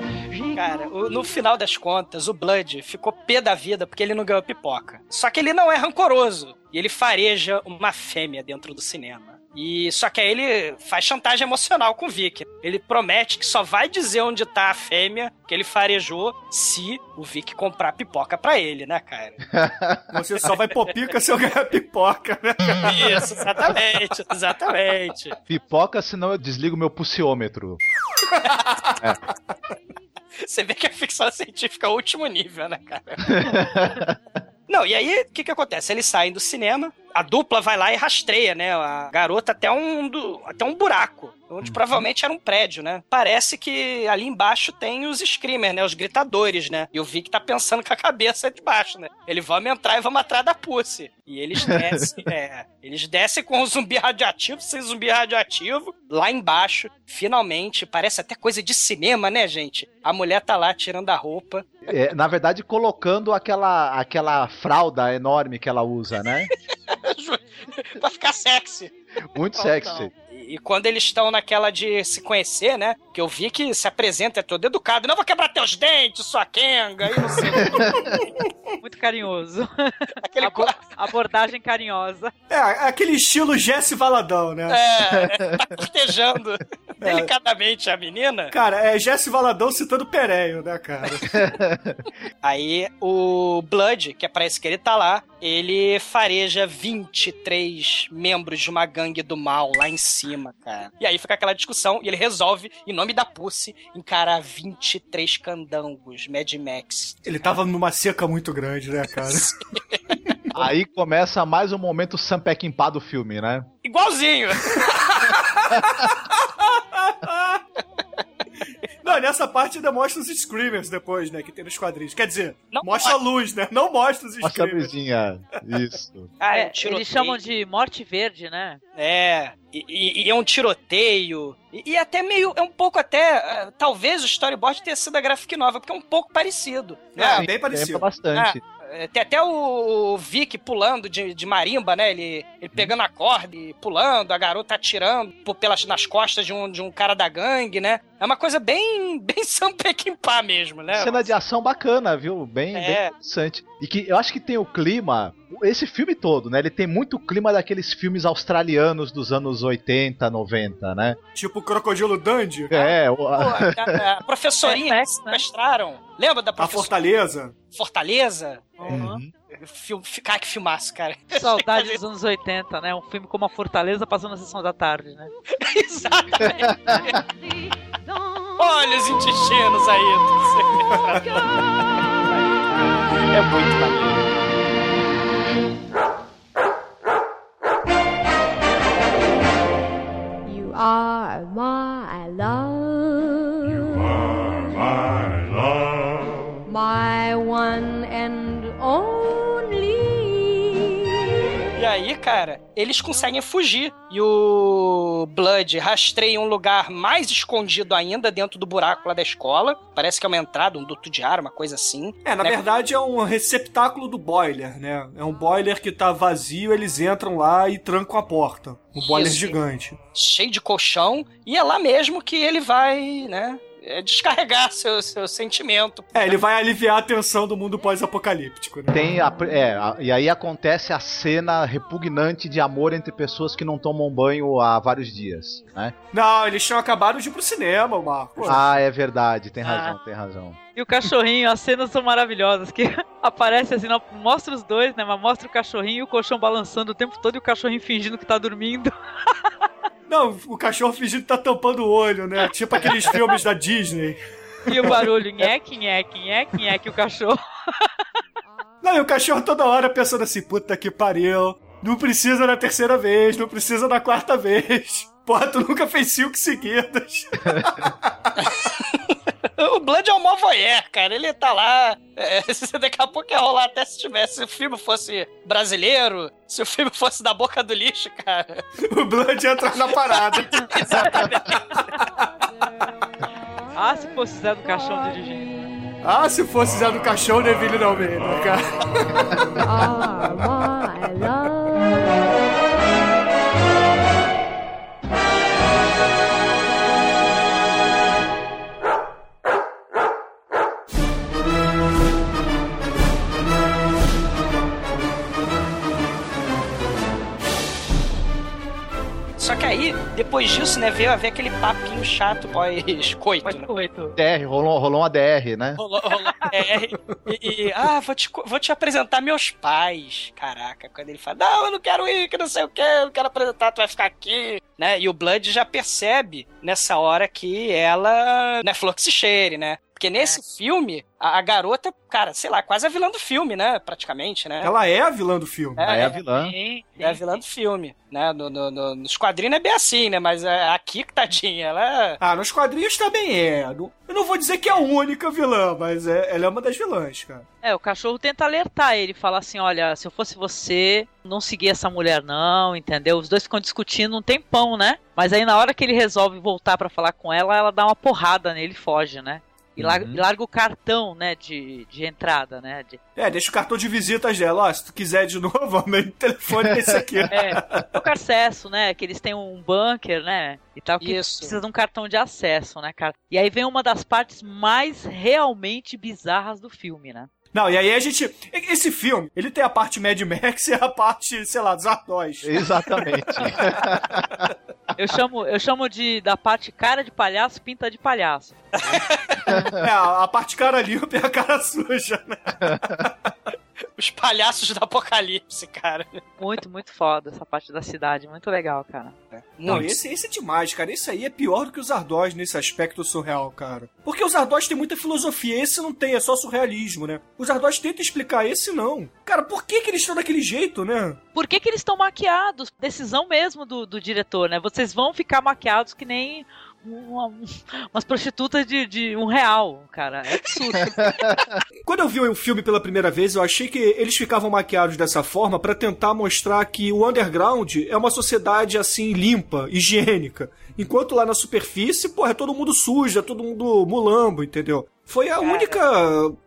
Cara, o- no final das contas, o Blood ficou pé da vida porque ele não ganhou pipoca. Só que ele não é rancoroso. E ele fareja uma fêmea dentro do cinema. E só que aí ele faz chantagem emocional com o Vic. Ele promete que só vai dizer onde tá a fêmea que ele farejou se o Vic comprar pipoca pra ele, né, cara? *laughs* Você só vai pôr pica se eu ganhar pipoca, né? Isso, exatamente, exatamente. Pipoca, senão eu desligo meu pulsiômetro. *laughs* *laughs* Você vê que a ficção científica é o último nível, né, cara? *laughs* Não, e aí, o que que acontece? Eles saem do cinema, a dupla vai lá e rastreia, né, a garota até um, do- até um buraco, onde provavelmente era um prédio, né? Parece que ali embaixo tem os screamers, né, os gritadores, né? E o Vic tá pensando com a cabeça de baixo, né? Ele vamos entrar e vamos atrás da Pussy. E eles *laughs* descem, é, eles descem com o zumbi radioativo, sem zumbi radioativo, lá embaixo, finalmente, parece até coisa de cinema, né, gente? A mulher tá lá tirando a roupa, É, na verdade, colocando aquela, aquela fralda enorme que ela usa, né? *laughs* *laughs* pra ficar sexy. Muito sexy. E, e quando eles estão naquela de se conhecer, né? Que eu vi que se apresenta é todo educado. Não vou quebrar teus dentes, sua Kenga. E não sei. *laughs* Muito carinhoso. Aquele Abo- abordagem carinhosa. É, aquele estilo Jesse Valadão, né? É, tá cortejando *laughs* delicadamente a menina. Cara, é Jesse Valadão citando Pereio, né, cara? *laughs* Aí o Blood, que é pra isso que ele tá lá, ele fareja 23 membros de uma gangue do mal lá em cima, cara. E aí fica aquela discussão e ele resolve, em nome da Pussy, encarar 23 candangos Mad Max. Ele tava numa seca muito grande, né, cara? *laughs* Aí começa mais um momento Sam Peckinpah do filme, né? Igualzinho! *laughs* Não, nessa parte ainda mostra os Screamers depois, né? Que tem nos quadrinhos. Quer dizer, Não mostra a luz, né? Não mostra os Mostra a Screamers. luzinha. Isso. *laughs* Ah, é, É, um tiroteio. eles chamam de morte verde, né? É, e, e- e é um tiroteio. E, e até meio, é um pouco até, eh, talvez o storyboard tenha sido a graphic nova, porque é um pouco parecido. né? É, Sim, bem parecido. Lembra bastante. É, tem até o Vic pulando de, de marimba, né? Ele, ele pegando a corda e pulando, a garota atirando por, pelas, nas costas de um, de um cara da gangue, né? É uma coisa bem, *laughs* bem Sam Peckinpah mesmo, né? Cena de ação bacana, viu? Bem, bem É. interessante. E que eu acho que tem o clima, esse filme todo, né? Ele tem muito clima daqueles filmes australianos dos anos 80, 90, né? Tipo o Crocodilo Dandy, É, o- Pô, a, a professorinha É, que sequestraram. Lembra da a professora Fortaleza. Fortaleza? Uhum. Filme, cara, que filmaço, cara. *laughs* Saudade dos anos 80, né? Um filme como A Fortaleza passando na sessão da tarde, né? *laughs* Exatamente. Olha os intestinos aí. *laughs* É muito maneiro. You are my love. Cara, eles conseguem fugir. E o Blood rastreia um lugar mais escondido ainda dentro do buraco lá da escola. Parece que é uma entrada, um duto de ar, uma coisa assim. É, na Né? verdade é um receptáculo do boiler, né? É um boiler que tá vazio, eles entram lá e trancam a porta. Um boiler Isso. gigante. cheio de colchão, e é lá mesmo que ele vai, né, é, descarregar seu, seu sentimento. É, ele vai aliviar a tensão do mundo pós-apocalíptico, né? Tem a, é, a- e aí acontece a cena repugnante de amor entre pessoas que não tomam banho há vários dias, né? Não, eles tinham acabado de ir pro cinema, Marco. Ah, é verdade, tem Ah. razão, tem razão. E o cachorrinho, as cenas são maravilhosas, que *laughs* aparece assim, não- mostra os dois, né? Mas mostra o cachorrinho e o colchão balançando o tempo todo e o cachorrinho fingindo que tá dormindo. *laughs* Não, o cachorro fingindo que tá tampando o olho, né? Tipo aqueles filmes da Disney. E o barulho, nheque, nheque, nheque, nheque, o cachorro. Não, e o cachorro toda hora pensando assim, puta que pariu. Não precisa na terceira vez, não precisa na quarta vez. *laughs* Porra, tu nunca fez cinco seguidas. *laughs* *laughs* O Blood é um mó voyeur, cara. Ele tá lá. é, *laughs* daqui a pouco ia rolar até se tivesse. Se o filme fosse brasileiro, se o filme fosse da boca do lixo, cara. *laughs* O Blood entra na parada. Ah, se fosse Zé do Caixão dirigindo. Ah, se fosse Zé do Caixão, Neville não Almeida, cara. are my love. Aí, depois disso, né, veio a ver aquele papinho chato pós-coito, né? DR, rolou, rolou uma DR, né? Rolou, rolou é, e, e- ah, vou te, vou te apresentar meus pais. Caraca, quando ele fala, não, eu não quero ir, que não sei o que, eu não quero apresentar, tu vai ficar aqui, né? E o Blood já percebe nessa hora que ela não é flor que se cheire, né? Porque nesse filme, a, a garota, cara, sei lá, quase a vilã do filme, né? Praticamente, né? Ela é a vilã do filme. É a vilã. Sim, É a vilã do filme, né? No, no- no- nos quadrinhos é bem assim, né? Mas é, aqui, *laughs* tadinha, ela é... Ah, nos quadrinhos também é. Não- Eu não vou dizer que é a única vilã, mas é- ela é uma das vilãs, cara. É, o cachorro tenta alertar ele, fala assim: olha, se eu fosse você, não seguir essa mulher, não, entendeu? Os dois ficam discutindo um tempão, né? Mas aí na hora que ele resolve voltar pra falar com ela, ela dá uma porrada nele e foge, né? E larga, Uhum. e larga o cartão, né, de, de entrada, né? de- É, deixa o cartão de visitas dela. Ó, se tu quiser de *laughs* novo, o meu telefone é esse aqui. *laughs* É, o acesso, né? Que eles têm um bunker, né? E tal, que Isso. precisa de um cartão de acesso, né, cara? E aí vem uma das partes mais realmente bizarras do filme, né? Não, e aí a gente. Esse filme, ele tem a parte Mad Max e a parte, sei lá, dos Ardóis. Exatamente. *laughs* Eu chamo, eu chamo de da parte cara de palhaço, pinta de palhaço. *laughs* É, a a parte cara limpa e a cara suja, né? *laughs* *laughs* Os palhaços do apocalipse, cara. Muito, muito foda essa parte da cidade, muito legal, cara. Não, Muito. esse, esse é demais, cara. Esse aí é pior do que os Ardós nesse aspecto surreal, cara. Porque os Ardós têm muita filosofia, esse não tem, é só surrealismo, né? Os Ardós tentam explicar, esse não. Cara, por que, que eles estão daquele jeito, né? Por que, que eles estão maquiados? Decisão mesmo do, do diretor, né? Vocês vão ficar maquiados que nem uma- umas prostitutas de, de um real, cara. É absurdo. *laughs* Quando eu vi o filme pela primeira vez, eu achei que eles ficavam maquiados dessa forma pra tentar mostrar que o underground é uma sociedade assim limpa, higiênica. Enquanto lá na superfície, porra, é todo mundo sujo, é todo mundo mulambo, entendeu? Foi a única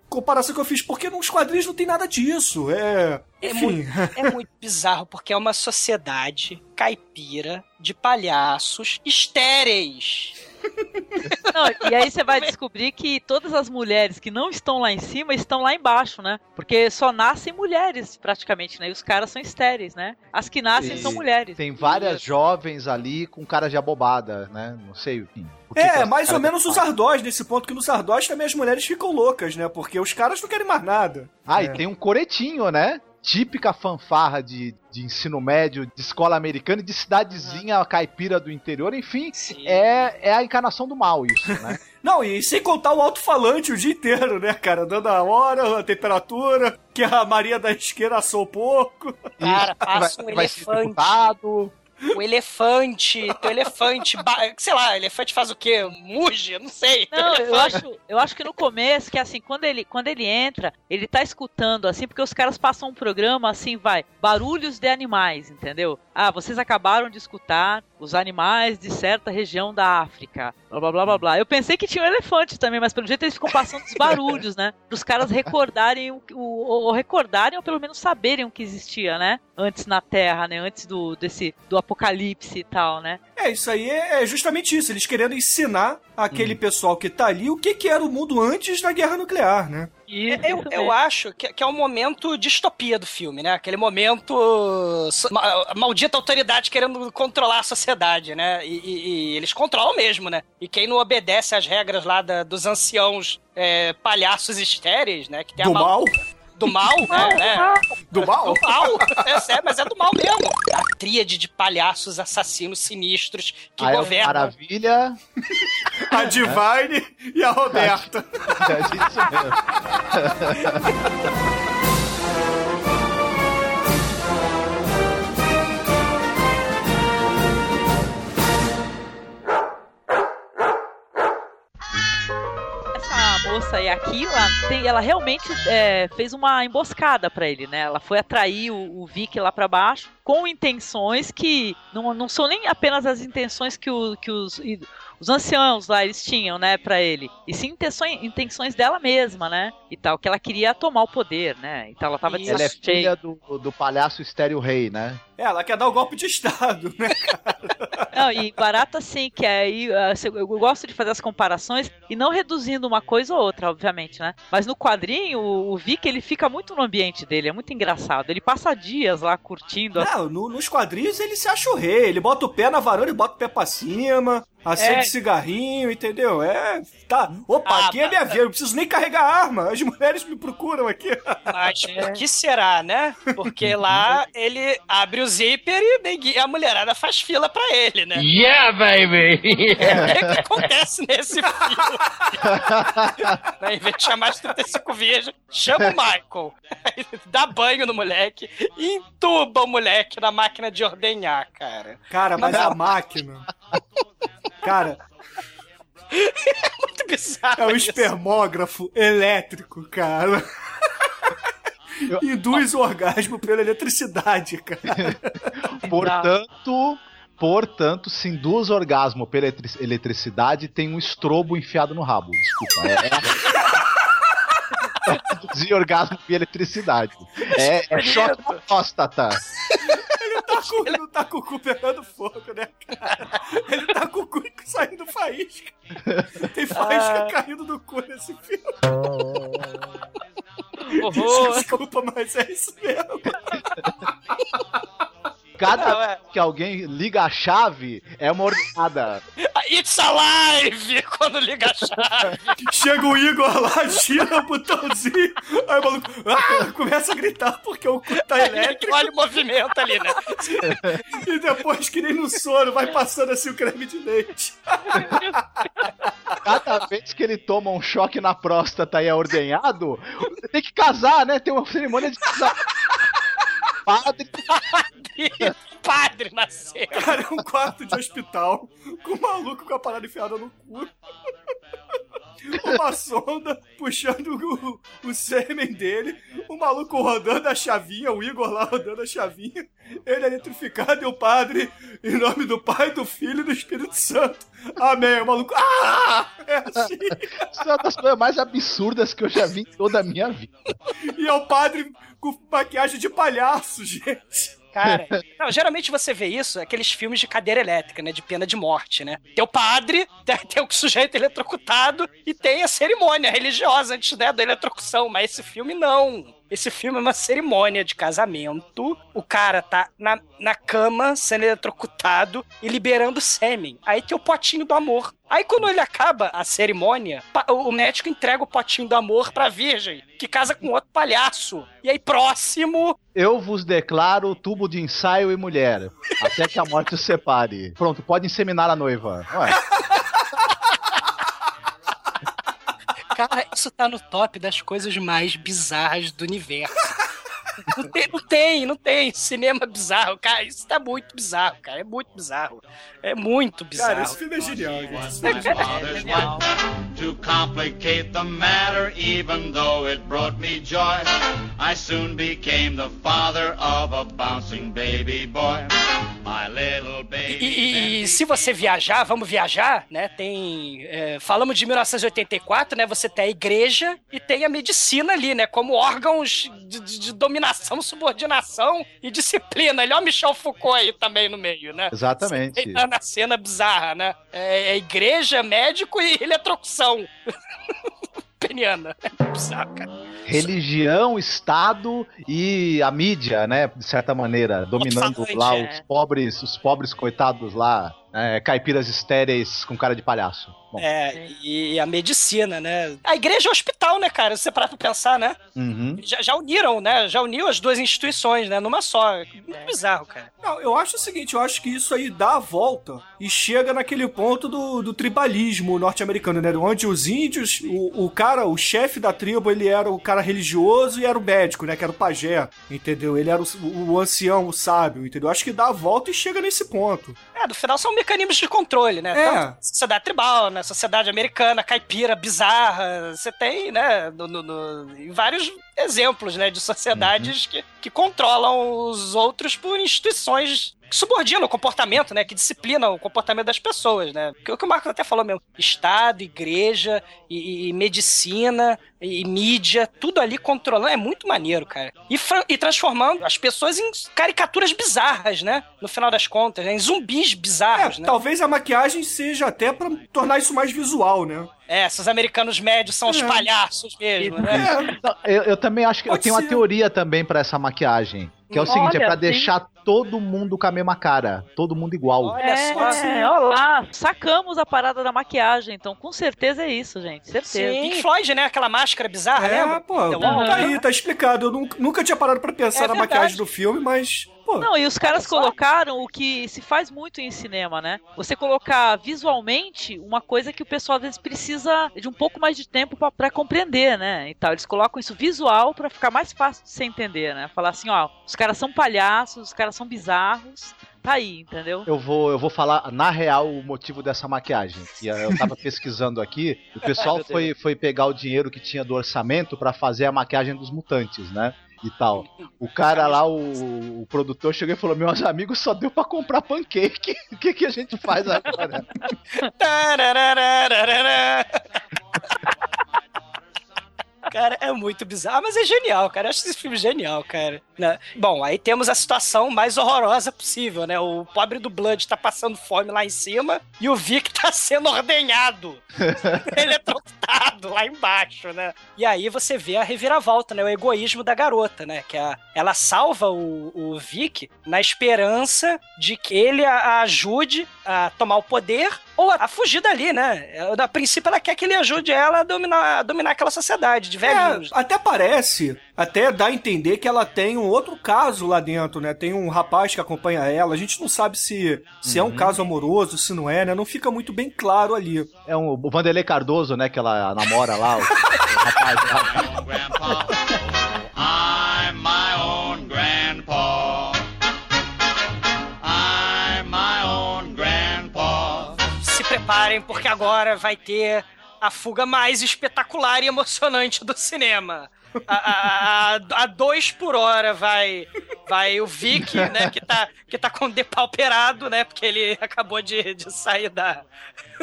comparação que eu fiz, porque nos quadrinhos não tem nada disso. É. É muito, é muito bizarro, porque é uma sociedade caipira de palhaços estéreis. *laughs* Não, e aí você vai descobrir que todas as mulheres que não estão lá em cima estão lá embaixo, né? Porque só nascem mulheres, praticamente, né? E os caras são estéreis, né? As que nascem E são mulheres. Tem várias jovens ali com cara de abobada, né? Não sei, enfim. É, as mais ou menos os ardós nesse ponto, que nos ardós também as mulheres ficam loucas, né? Porque os caras não querem mais nada. Ah, É. e tem um coretinho, né? Típica fanfarra de, de ensino médio, de escola americana e de cidadezinha caipira do interior, enfim. Sim. É, é a encarnação do mal isso, né? *laughs* Não, e sem contar o alto-falante o dia inteiro, né, cara? Dando a hora, a temperatura, que a Maria da esquerda assou pouco. Cara, passa um vai, vai ser elefante. deputado. O elefante, o elefante, sei lá, elefante faz o quê? Muge? Não sei. Não, eu acho, eu acho que no começo, que assim, quando ele, quando ele entra, ele tá escutando, assim, porque os caras passam um programa assim, vai, barulhos de animais, entendeu? Ah, vocês acabaram de escutar os animais de certa região da África, blá blá blá blá blá. Eu pensei que tinha um elefante também, mas pelo jeito eles ficam passando os barulhos, né? Para os caras recordarem o, o, ou recordarem ou pelo menos saberem o que existia, né? Antes na Terra, né? Antes do desse do apocalipse e tal, né? É, isso aí é é justamente isso. Eles querendo ensinar aquele pessoal que tá ali o que, que era o mundo antes da guerra nuclear, né? E Eu, eu acho que, que é um momento distopia do filme, né? Aquele momento. ma- Maldita autoridade querendo controlar a sociedade, né? E, e- e eles controlam mesmo, né? E quem não obedece às regras lá da- dos anciãos é, palhaços estéreis, né? Que tem Do a mal- mal? Do mal, né? né? Do mal? Do mal, é sério, mas é do mal mesmo. A tríade de palhaços assassinos sinistros que Aí é governam. Maravilha. *laughs* A Divine e a *laughs* Roberta. É isso mesmo. *laughs* moça aí, Aquila, tem, ela realmente é, fez uma emboscada pra ele, né? Ela foi atrair o, o Vic lá pra baixo com intenções que não, não são nem apenas as intenções que, o, que os, e- os anciãos lá eles tinham, né, pra ele. E sim intenções, intenções dela mesma, né? E tal, que ela queria tomar o poder, né? Então ela tava de Isso. Ela é filha do, do palhaço estéreo rei, né? É, ela quer dar o golpe de Estado, né? *laughs* Não, e barato assim, que aí ah, se- eu gosto de fazer as comparações e não reduzindo uma coisa ou outra, obviamente, né? Mas no quadrinho, o, o Vic ele fica muito no ambiente dele, é muito engraçado. Ele passa dias lá curtindo a Não, no- nos quadrinhos ele se acha o rei. Ele bota o pé na varanda e bota o pé pra cima. Acende É. cigarrinho, entendeu? É. Tá. Opa, Ah, aqui é minha vida. Eu não preciso nem carregar arma. As mulheres me procuram aqui. Mas por que será, né? Porque lá ele abre o zíper e a mulherada faz fila pra ele, né? Yeah, baby! É, o que, acontece nesse filme? né? Em vez de chamar de 35 virgens, chama o Michael, *laughs* dá banho no moleque e entuba o moleque na máquina de ordenhar, cara. Cara, mas a máquina. Cara, *laughs* Muito bizarro. é um isso. espermógrafo elétrico, cara. Induz o orgasmo pela eletricidade, cara. *laughs* Portanto, portanto, se induz orgasmo pela eletri- eletricidade, tem um estrobo enfiado no rabo. Desculpa. É, é... *laughs* Induzir orgasmo via eletricidade. É, é choque na próstata. *laughs* Ele tá com, não tá com o cu pegando fogo, né, cara? Ele tá com o cu saindo faísca. Tem faísca caindo do cu nesse filme. Horror. Desculpa, mas é isso mesmo. *laughs* Cada Não, é. vez que alguém liga a chave, é uma ordenada. *laughs* It's alive! *laughs* Quando liga a chave. Chega o Igor lá, gira o botãozinho. Aí o maluco ah, começa a gritar porque o cu tá elétrico. Olha o movimento ali, né? E depois, que nem no sono, vai passando assim o creme de leite. Cada vez que ele toma um choque na próstata e é ordenhado, tem que casar, né? Tem uma cerimônia de casamento. Padre, *laughs* Padre nasceu. Cara, é um quarto de hospital com um maluco com a parada enfiada no cu. Uma sonda puxando o, o sêmen dele, o maluco rodando a chavinha, o Igor lá rodando a chavinha, ele eletrificado e o padre, em nome do Pai, do Filho e do Espírito Santo. Amém. O maluco. Ah! É assim. Isso é uma das coisas mais absurdas que eu já vi em toda a minha vida. E é o padre com maquiagem de palhaço, gente. Cara, *laughs* não, geralmente você vê isso, aqueles filmes de cadeira elétrica, né? De pena de morte, né? *laughs* Tem o padre, tem, o sujeito eletrocutado e tem a cerimônia religiosa antes né, da eletrocução, mas esse filme não. Esse filme é uma cerimônia de casamento. O cara tá na, na cama sendo eletrocutado e liberando sêmen. Aí tem o potinho do amor. Aí quando ele acaba a cerimônia, o médico entrega o potinho do amor pra virgem, que casa com outro palhaço. E aí próximo, Eu vos declaro tubo de ensaio e mulher, até que a morte os separe. Pronto, pode inseminar a noiva. Ué, Cara, isso tá no top das coisas mais bizarras do universo. Não tem, não tem, não tem cinema bizarro, cara. Isso tá muito bizarro, cara. É muito bizarro. É muito bizarro. Cara, esse filme é genial, wife. To complicate the matter, even though it brought me joy, I soon became the father of a bouncing baby boy. My little baby. E, e- e se você viajar, vamos viajar, né? Tem. é, falamos de 1984, né? Você tem a igreja e tem a medicina ali, né? Como órgãos de, de- de dominação, subordinação e disciplina. Olha o Michel Foucault aí também no meio, né? exatamente. Você tá na cena bizarra, né? É, é igreja, médico e eletrocução. *laughs* Peniana. É bizarro, cara. Religião, Estado e a mídia, né? De certa maneira, dominando lá é. os pobres, os pobres coitados lá, né, caipiras estéreis com cara de palhaço. Bom, É, e a medicina, né? A igreja é um hospital, né, cara? Se você parar pra pensar, né? uhum. Já, já uniram, né? Já uniu as duas instituições, né? Numa só. Muito bizarro, cara. Não, eu acho o seguinte, eu acho que isso aí dá a volta e chega naquele ponto do, do tribalismo norte-americano, né? Onde os índios, o, o cara, o chefe da tribo, ele era o cara religioso e era o médico, né? Que era o pajé, entendeu? Ele era o, o ancião, o sábio, entendeu? Acho que dá a volta e chega nesse ponto. É, no final são mecanismos de controle, né? É. Tanto sociedade tribal, na sociedade americana, caipira, bizarra. Você tem, né? No, no- no- em vários exemplos, né? De sociedades que, que controlam os outros por instituições que subordinam o comportamento, né? Que disciplinam o comportamento das pessoas, né? Que é o que o Marcos até falou mesmo. Estado, igreja e, e medicina e, mídia, tudo ali controlando. É muito maneiro, cara. E, e transformando as pessoas em caricaturas bizarras, né? No final das contas, né? em zumbis É, bizarros, né? talvez a maquiagem seja até pra tornar isso mais visual, né? É, esses americanos médios são os É. palhaços mesmo, né? É, Não, eu, eu também acho que eu Pode tenho uma ser. teoria também pra essa maquiagem. Que é o Olha, seguinte, é pra sim. deixar todo mundo com a mesma cara. Todo mundo igual. Olha só. É, olha lá, sacamos a parada da maquiagem, então com certeza é isso, gente, certeza. Pink Floyd, né? Aquela máscara bizarra, é lembra? pô, The tá aí, tá explicado. Eu nunca, nunca tinha parado pra pensar É na verdade. maquiagem do filme, mas, pô, Não, e os caras colocaram o que se faz muito em cinema, né? Você colocar visualmente uma coisa que o pessoal às vezes precisa de um pouco mais de tempo pra- pra compreender, né? E tal. Eles colocam isso visual pra ficar mais fácil de você entender, né? Falar assim, ó, os caras são palhaços, os caras são bizarros. Tá aí, entendeu? Eu vou, eu vou falar na real o motivo dessa maquiagem. Que eu tava *laughs* pesquisando aqui. O pessoal foi, foi pegar o dinheiro que tinha do orçamento pra fazer a maquiagem dos mutantes, né? E tal. O cara lá, o, o produtor, chegou e falou: Meus amigos, só deu pra comprar pancake. *laughs* O que, que a gente faz agora? Cara, é muito bizarro, mas é genial, cara. Eu acho esse filme genial, cara. Né? Bom, aí temos a situação mais horrorosa possível, né? O pobre do Blood tá passando fome lá em cima e o Vic tá *laughs* sendo ordenhado. *laughs* eletrocutado lá embaixo, né? E aí você vê a reviravolta, né? O egoísmo da garota, né? Que a, ela salva o, o Vic na esperança de que ele a, a ajude a tomar o poder ou a, a fugir dali, né? A princípio ela quer que ele ajude ela a dominar, a dominar aquela sociedade de velhinhos. É, até parece, até dá a entender que ela tem um outro caso lá dentro, né? Tem um rapaz que acompanha ela. A gente não sabe se, se é um caso amoroso, se não é, né? Não fica muito bem claro ali. É um, o Vanderlei Cardoso, né? Que ela namora lá. O, o rapaz lá. *laughs* preparem, porque agora vai ter a fuga mais espetacular e emocionante do cinema. A, a, a, a dois por hora vai vai o Vic, né, que tá, que tá com depauperado, né, porque ele acabou de, de sair da,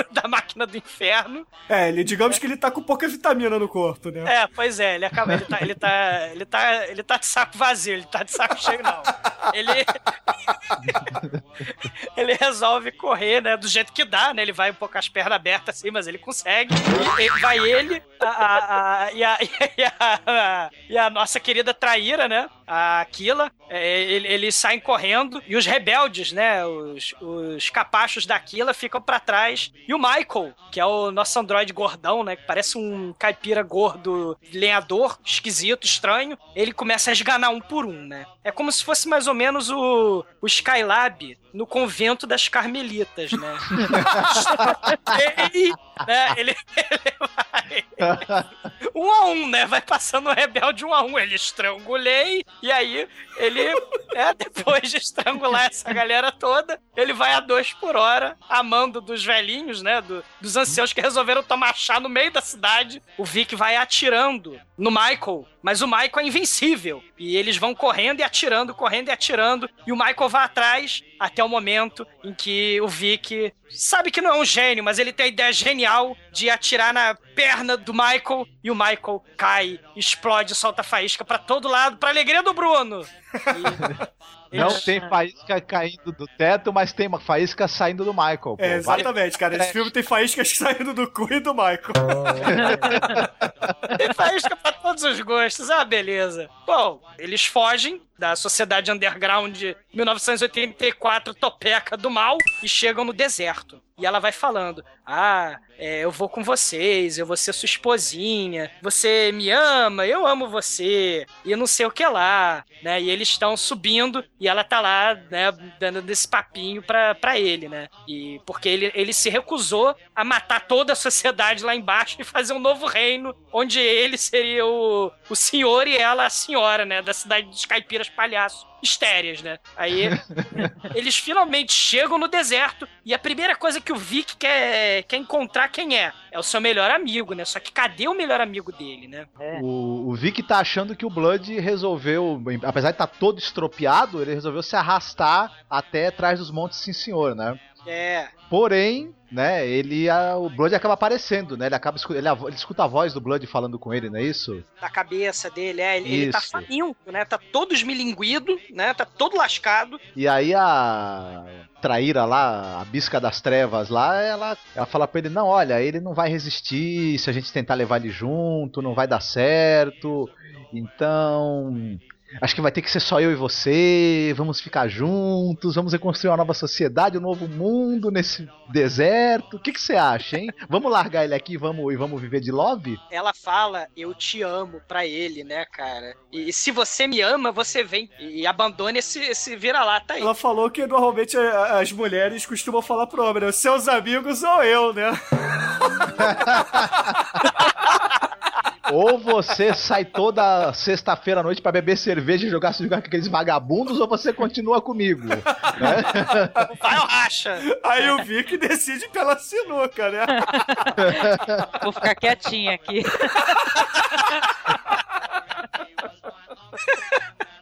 *laughs* da máquina do inferno. É, ele, digamos que ele tá com pouca vitamina no corpo, né? É, pois é, ele acaba, ele tá, ele tá, ele tá, ele tá de saco vazio, ele tá de saco cheio não. Ele *laughs* ele resolve correr, né, do jeito que dá, né? Ele vai um pouco com as pernas abertas assim, mas ele consegue. E, e vai ele a, a, a, e, a, *laughs* e, a, e a nossa querida traíra, né? A Aquila, é, ele- eles saem correndo e os rebeldes, né? Os, os capachos da Aquila ficam pra trás. E o Michael, que é o nosso androide gordão, né? Que parece um caipira gordo lenhador, esquisito, estranho. Ele começa a esganar um por um, né? É como se fosse mais ou menos o, o Skylab no convento das Carmelitas, né? *laughs* né? *laughs* Ele, ele vai um a um, né? Vai passando o rebelde um a um. Ele estrangulei, e aí ele, é, depois de estrangular essa galera toda, ele vai a dois por hora, amando dos velhinhos, né? do- dos anciãos que resolveram tomar chá no meio da cidade. O Vic vai atirando no Michael, mas o Michael é invencível. E eles vão correndo e atirando, correndo e atirando. E o Michael vai atrás até o momento em que o Vic sabe que não é um gênio, mas ele tem a ideia genial de atirar na perna do Michael e o Michael cai, explode, solta faísca pra todo lado, pra alegria do Bruno. E- *laughs* Não tem faísca caindo do teto, mas tem uma faísca saindo do Michael. pô. É, Vai- exatamente, cara. Esse filme tem faíscas *laughs* saindo do cu e do Michael. Tem faísca pra todos os gostos, uma beleza. Bom, eles fogem da sociedade underground de 1984 topeca do mal e chegam no deserto. E ela vai falando: Ah, é, eu vou com vocês, eu vou ser sua esposinha, você me ama, eu amo você, e não sei o que lá, né? E eles estão subindo e ela tá lá, né, dando desse papinho pra, pra ele, né? E porque ele, ele se recusou a matar toda a sociedade lá embaixo e fazer um novo reino, onde ele seria o, o senhor e ela a senhora, né? Da cidade dos caipiras palhaços. Estéreas, né? Aí *laughs* eles finalmente chegam no deserto e a primeira coisa que o Vic quer, quer encontrar quem é? É o seu melhor amigo, né? Só que cadê o melhor amigo dele, né? O, o Vic tá achando que o Blood resolveu, apesar de estar todo estropiado, ele resolveu se arrastar até atrás dos montes, sim senhor, né? É. Porém, né, ele, a- o Blood acaba aparecendo, né? Ele acaba ele, ele escuta a voz do Blood falando com ele, não é isso? Da cabeça dele, é. Ele, ele tá faminto, né? Tá todo esmilinguido, né? Tá todo lascado. E aí a traíra lá, a bisca das trevas lá, ela, ela fala pra ele, não, olha, ele não vai resistir se a gente tentar levar ele junto, não vai dar certo. Então, acho que vai ter que ser só eu e você, vamos ficar juntos, vamos reconstruir uma nova sociedade, um novo mundo nesse deserto. O que que você acha, hein? Vamos largar ele aqui e vamos, e vamos viver de love? Ela fala, eu te amo pra ele, né, cara? E, se você me ama, você vem e, abandone esse, esse vira-lata aí. Ela falou que normalmente a- as mulheres costumam falar pro homem, né? Seus amigos ou eu, né? *laughs* Ou você sai toda sexta-feira à noite pra beber cerveja e jogar, jogar com aqueles vagabundos, ou você continua comigo. né? *laughs* Vai ou racha? Aí o Vic decide pela sinuca, né? Vou ficar quietinha aqui. *laughs*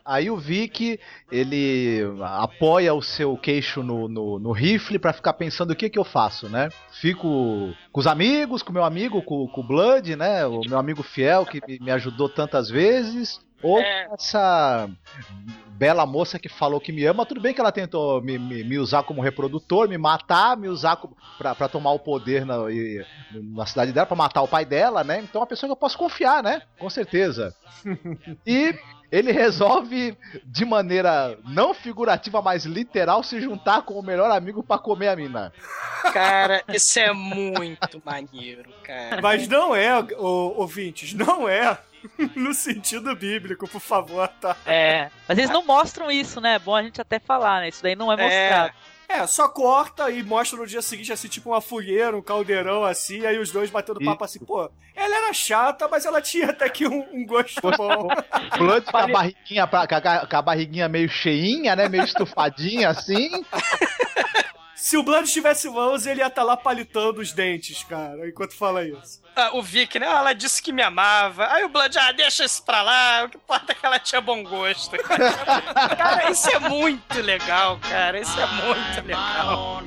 Aí o Vic, ele apoia o seu queixo no, no, no rifle pra ficar pensando o que que eu faço, né? Fico com os amigos, com o meu amigo, com, com o Blood, né? O meu amigo fiel que me, ajudou tantas vezes. Ou É. essa bela moça que falou que me ama. Tudo bem que ela tentou me, me, me usar como reprodutor, me matar, me usar pra tomar o poder na, na cidade dela, pra matar o pai dela, né? Então é uma pessoa que eu posso confiar, né? Com certeza. E *laughs* ele resolve, de maneira não figurativa, mas literal, se juntar com o melhor amigo pra comer a mina. Cara, isso é muito maneiro, cara. Mas não é, ô- ouvintes, não é *laughs* no sentido bíblico, por favor, tá? É. Mas eles não mostram isso, né? É bom a gente até falar, né? Isso daí não é mostrado. É, só corta e mostra no dia seguinte, assim, tipo uma fogueira, um caldeirão, assim, aí os dois batendo papo assim, pô, ela era chata, mas ela tinha até que um, um gosto bom. *laughs* Blood com a barriguinha, pra- com a, com a barriguinha meio cheinha, né? Meio estufadinha assim. Se o Blood tivesse mãos, ele ia estar lá palitando os dentes, cara, enquanto fala isso. Ah, o Vic, né? Ela disse que me amava. Aí o Blood, ah, deixa isso pra lá. O que importa é que ela tinha bom gosto. *laughs* cara, isso é muito legal, cara. Isso é muito legal.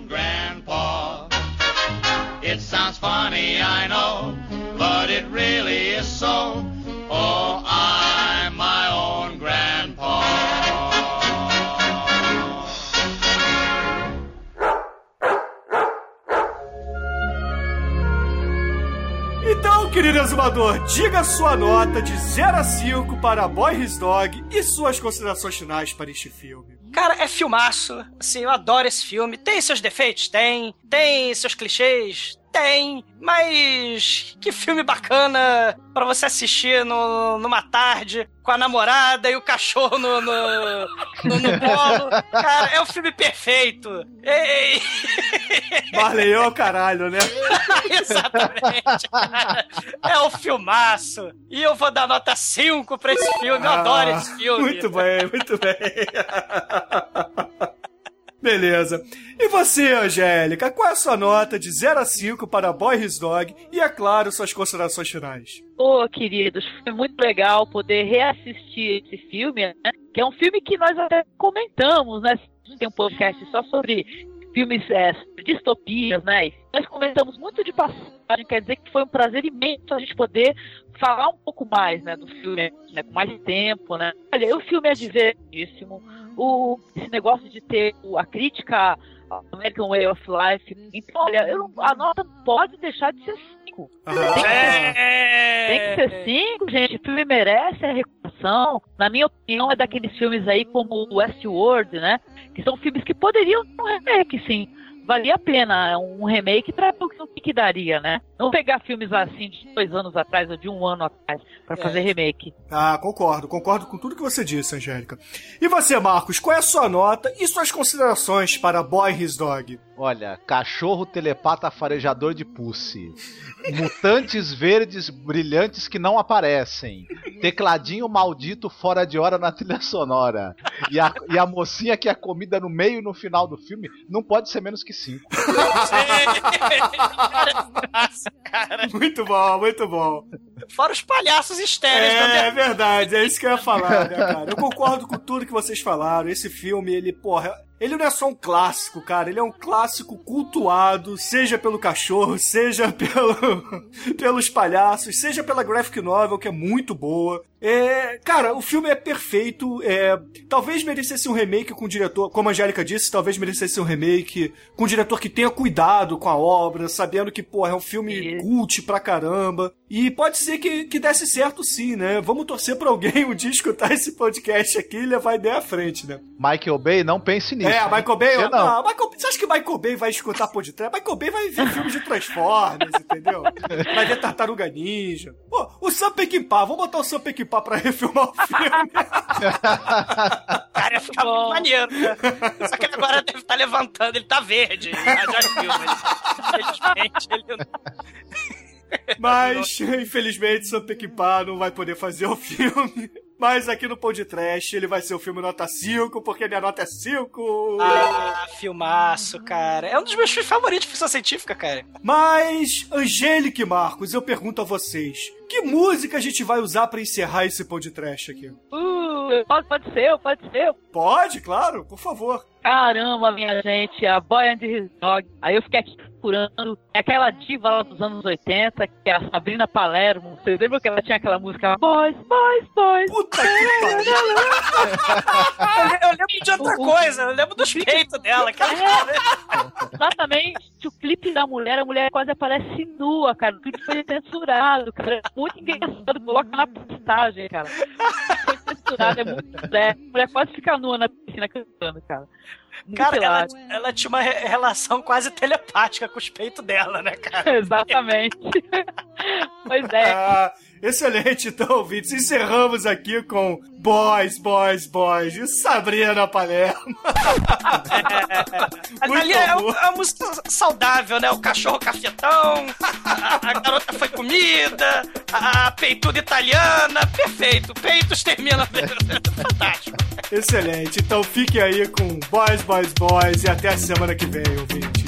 It sounds funny, I know, but it really is so. Oh, I'm querido exumador, diga sua nota de 0 a 5 para Boy His Dog e suas considerações finais para este filme. Cara, é filmaço. Assim, eu adoro esse filme. Tem seus defeitos? Tem. Tem seus clichês? Tem. Mas que filme bacana pra você assistir no, numa tarde com a namorada e o cachorro no, no, no, no colo. Cara, é o filme perfeito. Ei! Marley é o caralho, né? *laughs* Exatamente. cara. É o filmaço. E eu vou dar nota 5 pra esse filme. Eu adoro Ah, esse filme. Muito bem, muito bem. *laughs* Beleza. E você, Angélica, qual é a sua nota de 0 a 5 para Boy His Dog? E, é claro, suas considerações finais. Ô, queridos, foi muito legal poder reassistir esse filme, né? Que é um filme que nós até comentamos, né? Tem um podcast só sobre filmes é, distopias, né? Nós comentamos muito de passagem, quer dizer que foi um prazer imenso a gente poder falar um pouco mais, né, do filme, né, com mais tempo, né? Olha, o filme é divertidíssimo, o, esse negócio de ter a crítica American Way of Life, então, olha, eu a nota pode deixar de ser 5. É. Tem que ser cinco, gente. O filme merece a recuperação. Na minha opinião, é daqueles filmes aí como o Westworld, né? Que são filmes que poderiam ter um remake, sim. Valia a pena um remake pra ver o que- o que, que daria, né? Não pegar filmes assim de dois anos atrás ou de um ano atrás pra fazer remake. Ah, concordo, concordo com tudo que você disse, Angélica. E você, Marcos, qual é a sua nota e suas considerações para Boy His Dog? Olha, cachorro telepata farejador de pussy. Mutantes *laughs* verdes brilhantes que não aparecem. Tecladinho maldito fora de hora na trilha sonora. E a, e a mocinha que é comida no meio e no final do filme não pode ser menos que cinco. Nossa, *laughs* cara. Muito bom, muito bom. Fora os palhaços estéreis É, também. é verdade, é isso que eu ia falar, né, cara? Eu concordo com tudo que vocês falaram. Esse filme, ele, porra, ele não é só um clássico, cara. Ele é um clássico cultuado, seja pelo cachorro, seja *laughs* pelo, pelos palhaços, seja pela graphic novel, que é muito boa. É, cara, o filme é perfeito. É, talvez merecesse um remake com o diretor, como a Angélica disse, talvez merecesse um remake com um diretor que tenha cuidado com a obra, sabendo que, porra, é um filme Isso. cult pra caramba. E pode ser que, que desse certo sim, né? Vamos torcer pra alguém *laughs* um dia escutar esse podcast aqui e levar a ideia à frente, né? Michael Bay, não pense nisso. É, hein? Michael Bay. Você não. Ah, Michael, você acha que Michael Bay vai escutar podcast? Michael Bay vai ver filmes de Transformers, entendeu? Vai ver Tartaruga Ninja. Pô, o Sam Peckinpah, vamos botar o Sam Peckinpah pra refilmar o filme. *laughs* Cara, ia ficar muito maneiro, cara. Só que ele agora deve estar levantando, ele tá verde. Já, já viu, mas infelizmente ele não. Mas, infelizmente, Sam Peckinpah não vai poder fazer o filme. Mas aqui no Pão de Trash ele vai ser o filme nota 5, porque minha nota é 5. Ah, filmaço, cara. É um dos meus filmes favoritos de ficção científica, cara. Mas, Angélica e Marcos, eu pergunto a vocês: que música a gente vai usar pra encerrar esse Pão de Trash aqui? Uh, pode, pode ser, pode ser. Pode, claro, por favor. Caramba, minha gente, a Boy and His Dog. Aí eu fiquei aqui procurando. É aquela diva lá dos anos 80, que é a Sabrina Palermo. Vocês lembram que ela tinha aquela música Boys, Boys, Boys? Puta que pariu. Eu, eu lembro de outra coisa, eu lembro dos peitos dela, cara. Exatamente. O clipe da mulher, a mulher quase aparece nua, cara. O clipe foi censurado, cara. É muito engraçado. Coloca na postagem, cara. Foi censurado, é muito é, A mulher quase fica nua na piscina cantando, cara. Cara, ela, ela, tinha uma relação quase telepática com os peitos dela, né, cara? *laughs* Exatamente. *laughs* pois é. Ah, excelente, então, ouvintes. Encerramos aqui com Boys, Boys, Boys e Sabrina Palermo. é, *laughs* é bom é, é uma música saudável, né? O cachorro cafetão, a, a garota foi comida, a, a peituda italiana. Perfeito. Peitos termina. Fantástico. Excelente. Então fique aí com Boys boys, boys, boys. E até a semana que vem, ouvintes.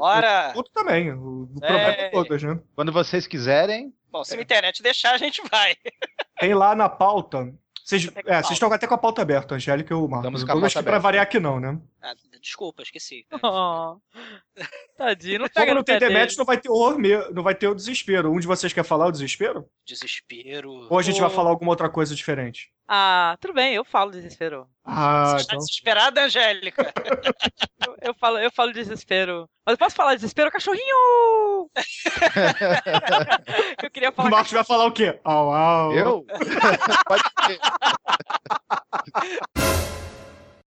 Bora! Outro também. O, o problema é todas, né? Quando vocês quiserem. Bom, se a internet deixar, a gente vai. Tem lá na pauta. Vocês é, estão até com a pauta aberta, Angélica e o Marcos. Estamos com a pauta que pra aberta. variar aqui não, né? Ah, desculpa, esqueci. *laughs* Oh. Tadinho, não pega Como no não tem. Demetrius, não vai ter horror, me- não vai ter o desespero. Um de vocês quer falar o desespero? Desespero. Ou a gente O- vai falar alguma outra coisa diferente? Ah, tudo bem, eu falo desespero. Ah, Você está então. desesperada, Angélica? *laughs* Eu, eu falo, eu falo desespero. Mas eu posso falar desespero, cachorrinho! *laughs* *laughs* eu queria O falar. Marcos vai falar o quê? Au, au. Eu? Pode ser.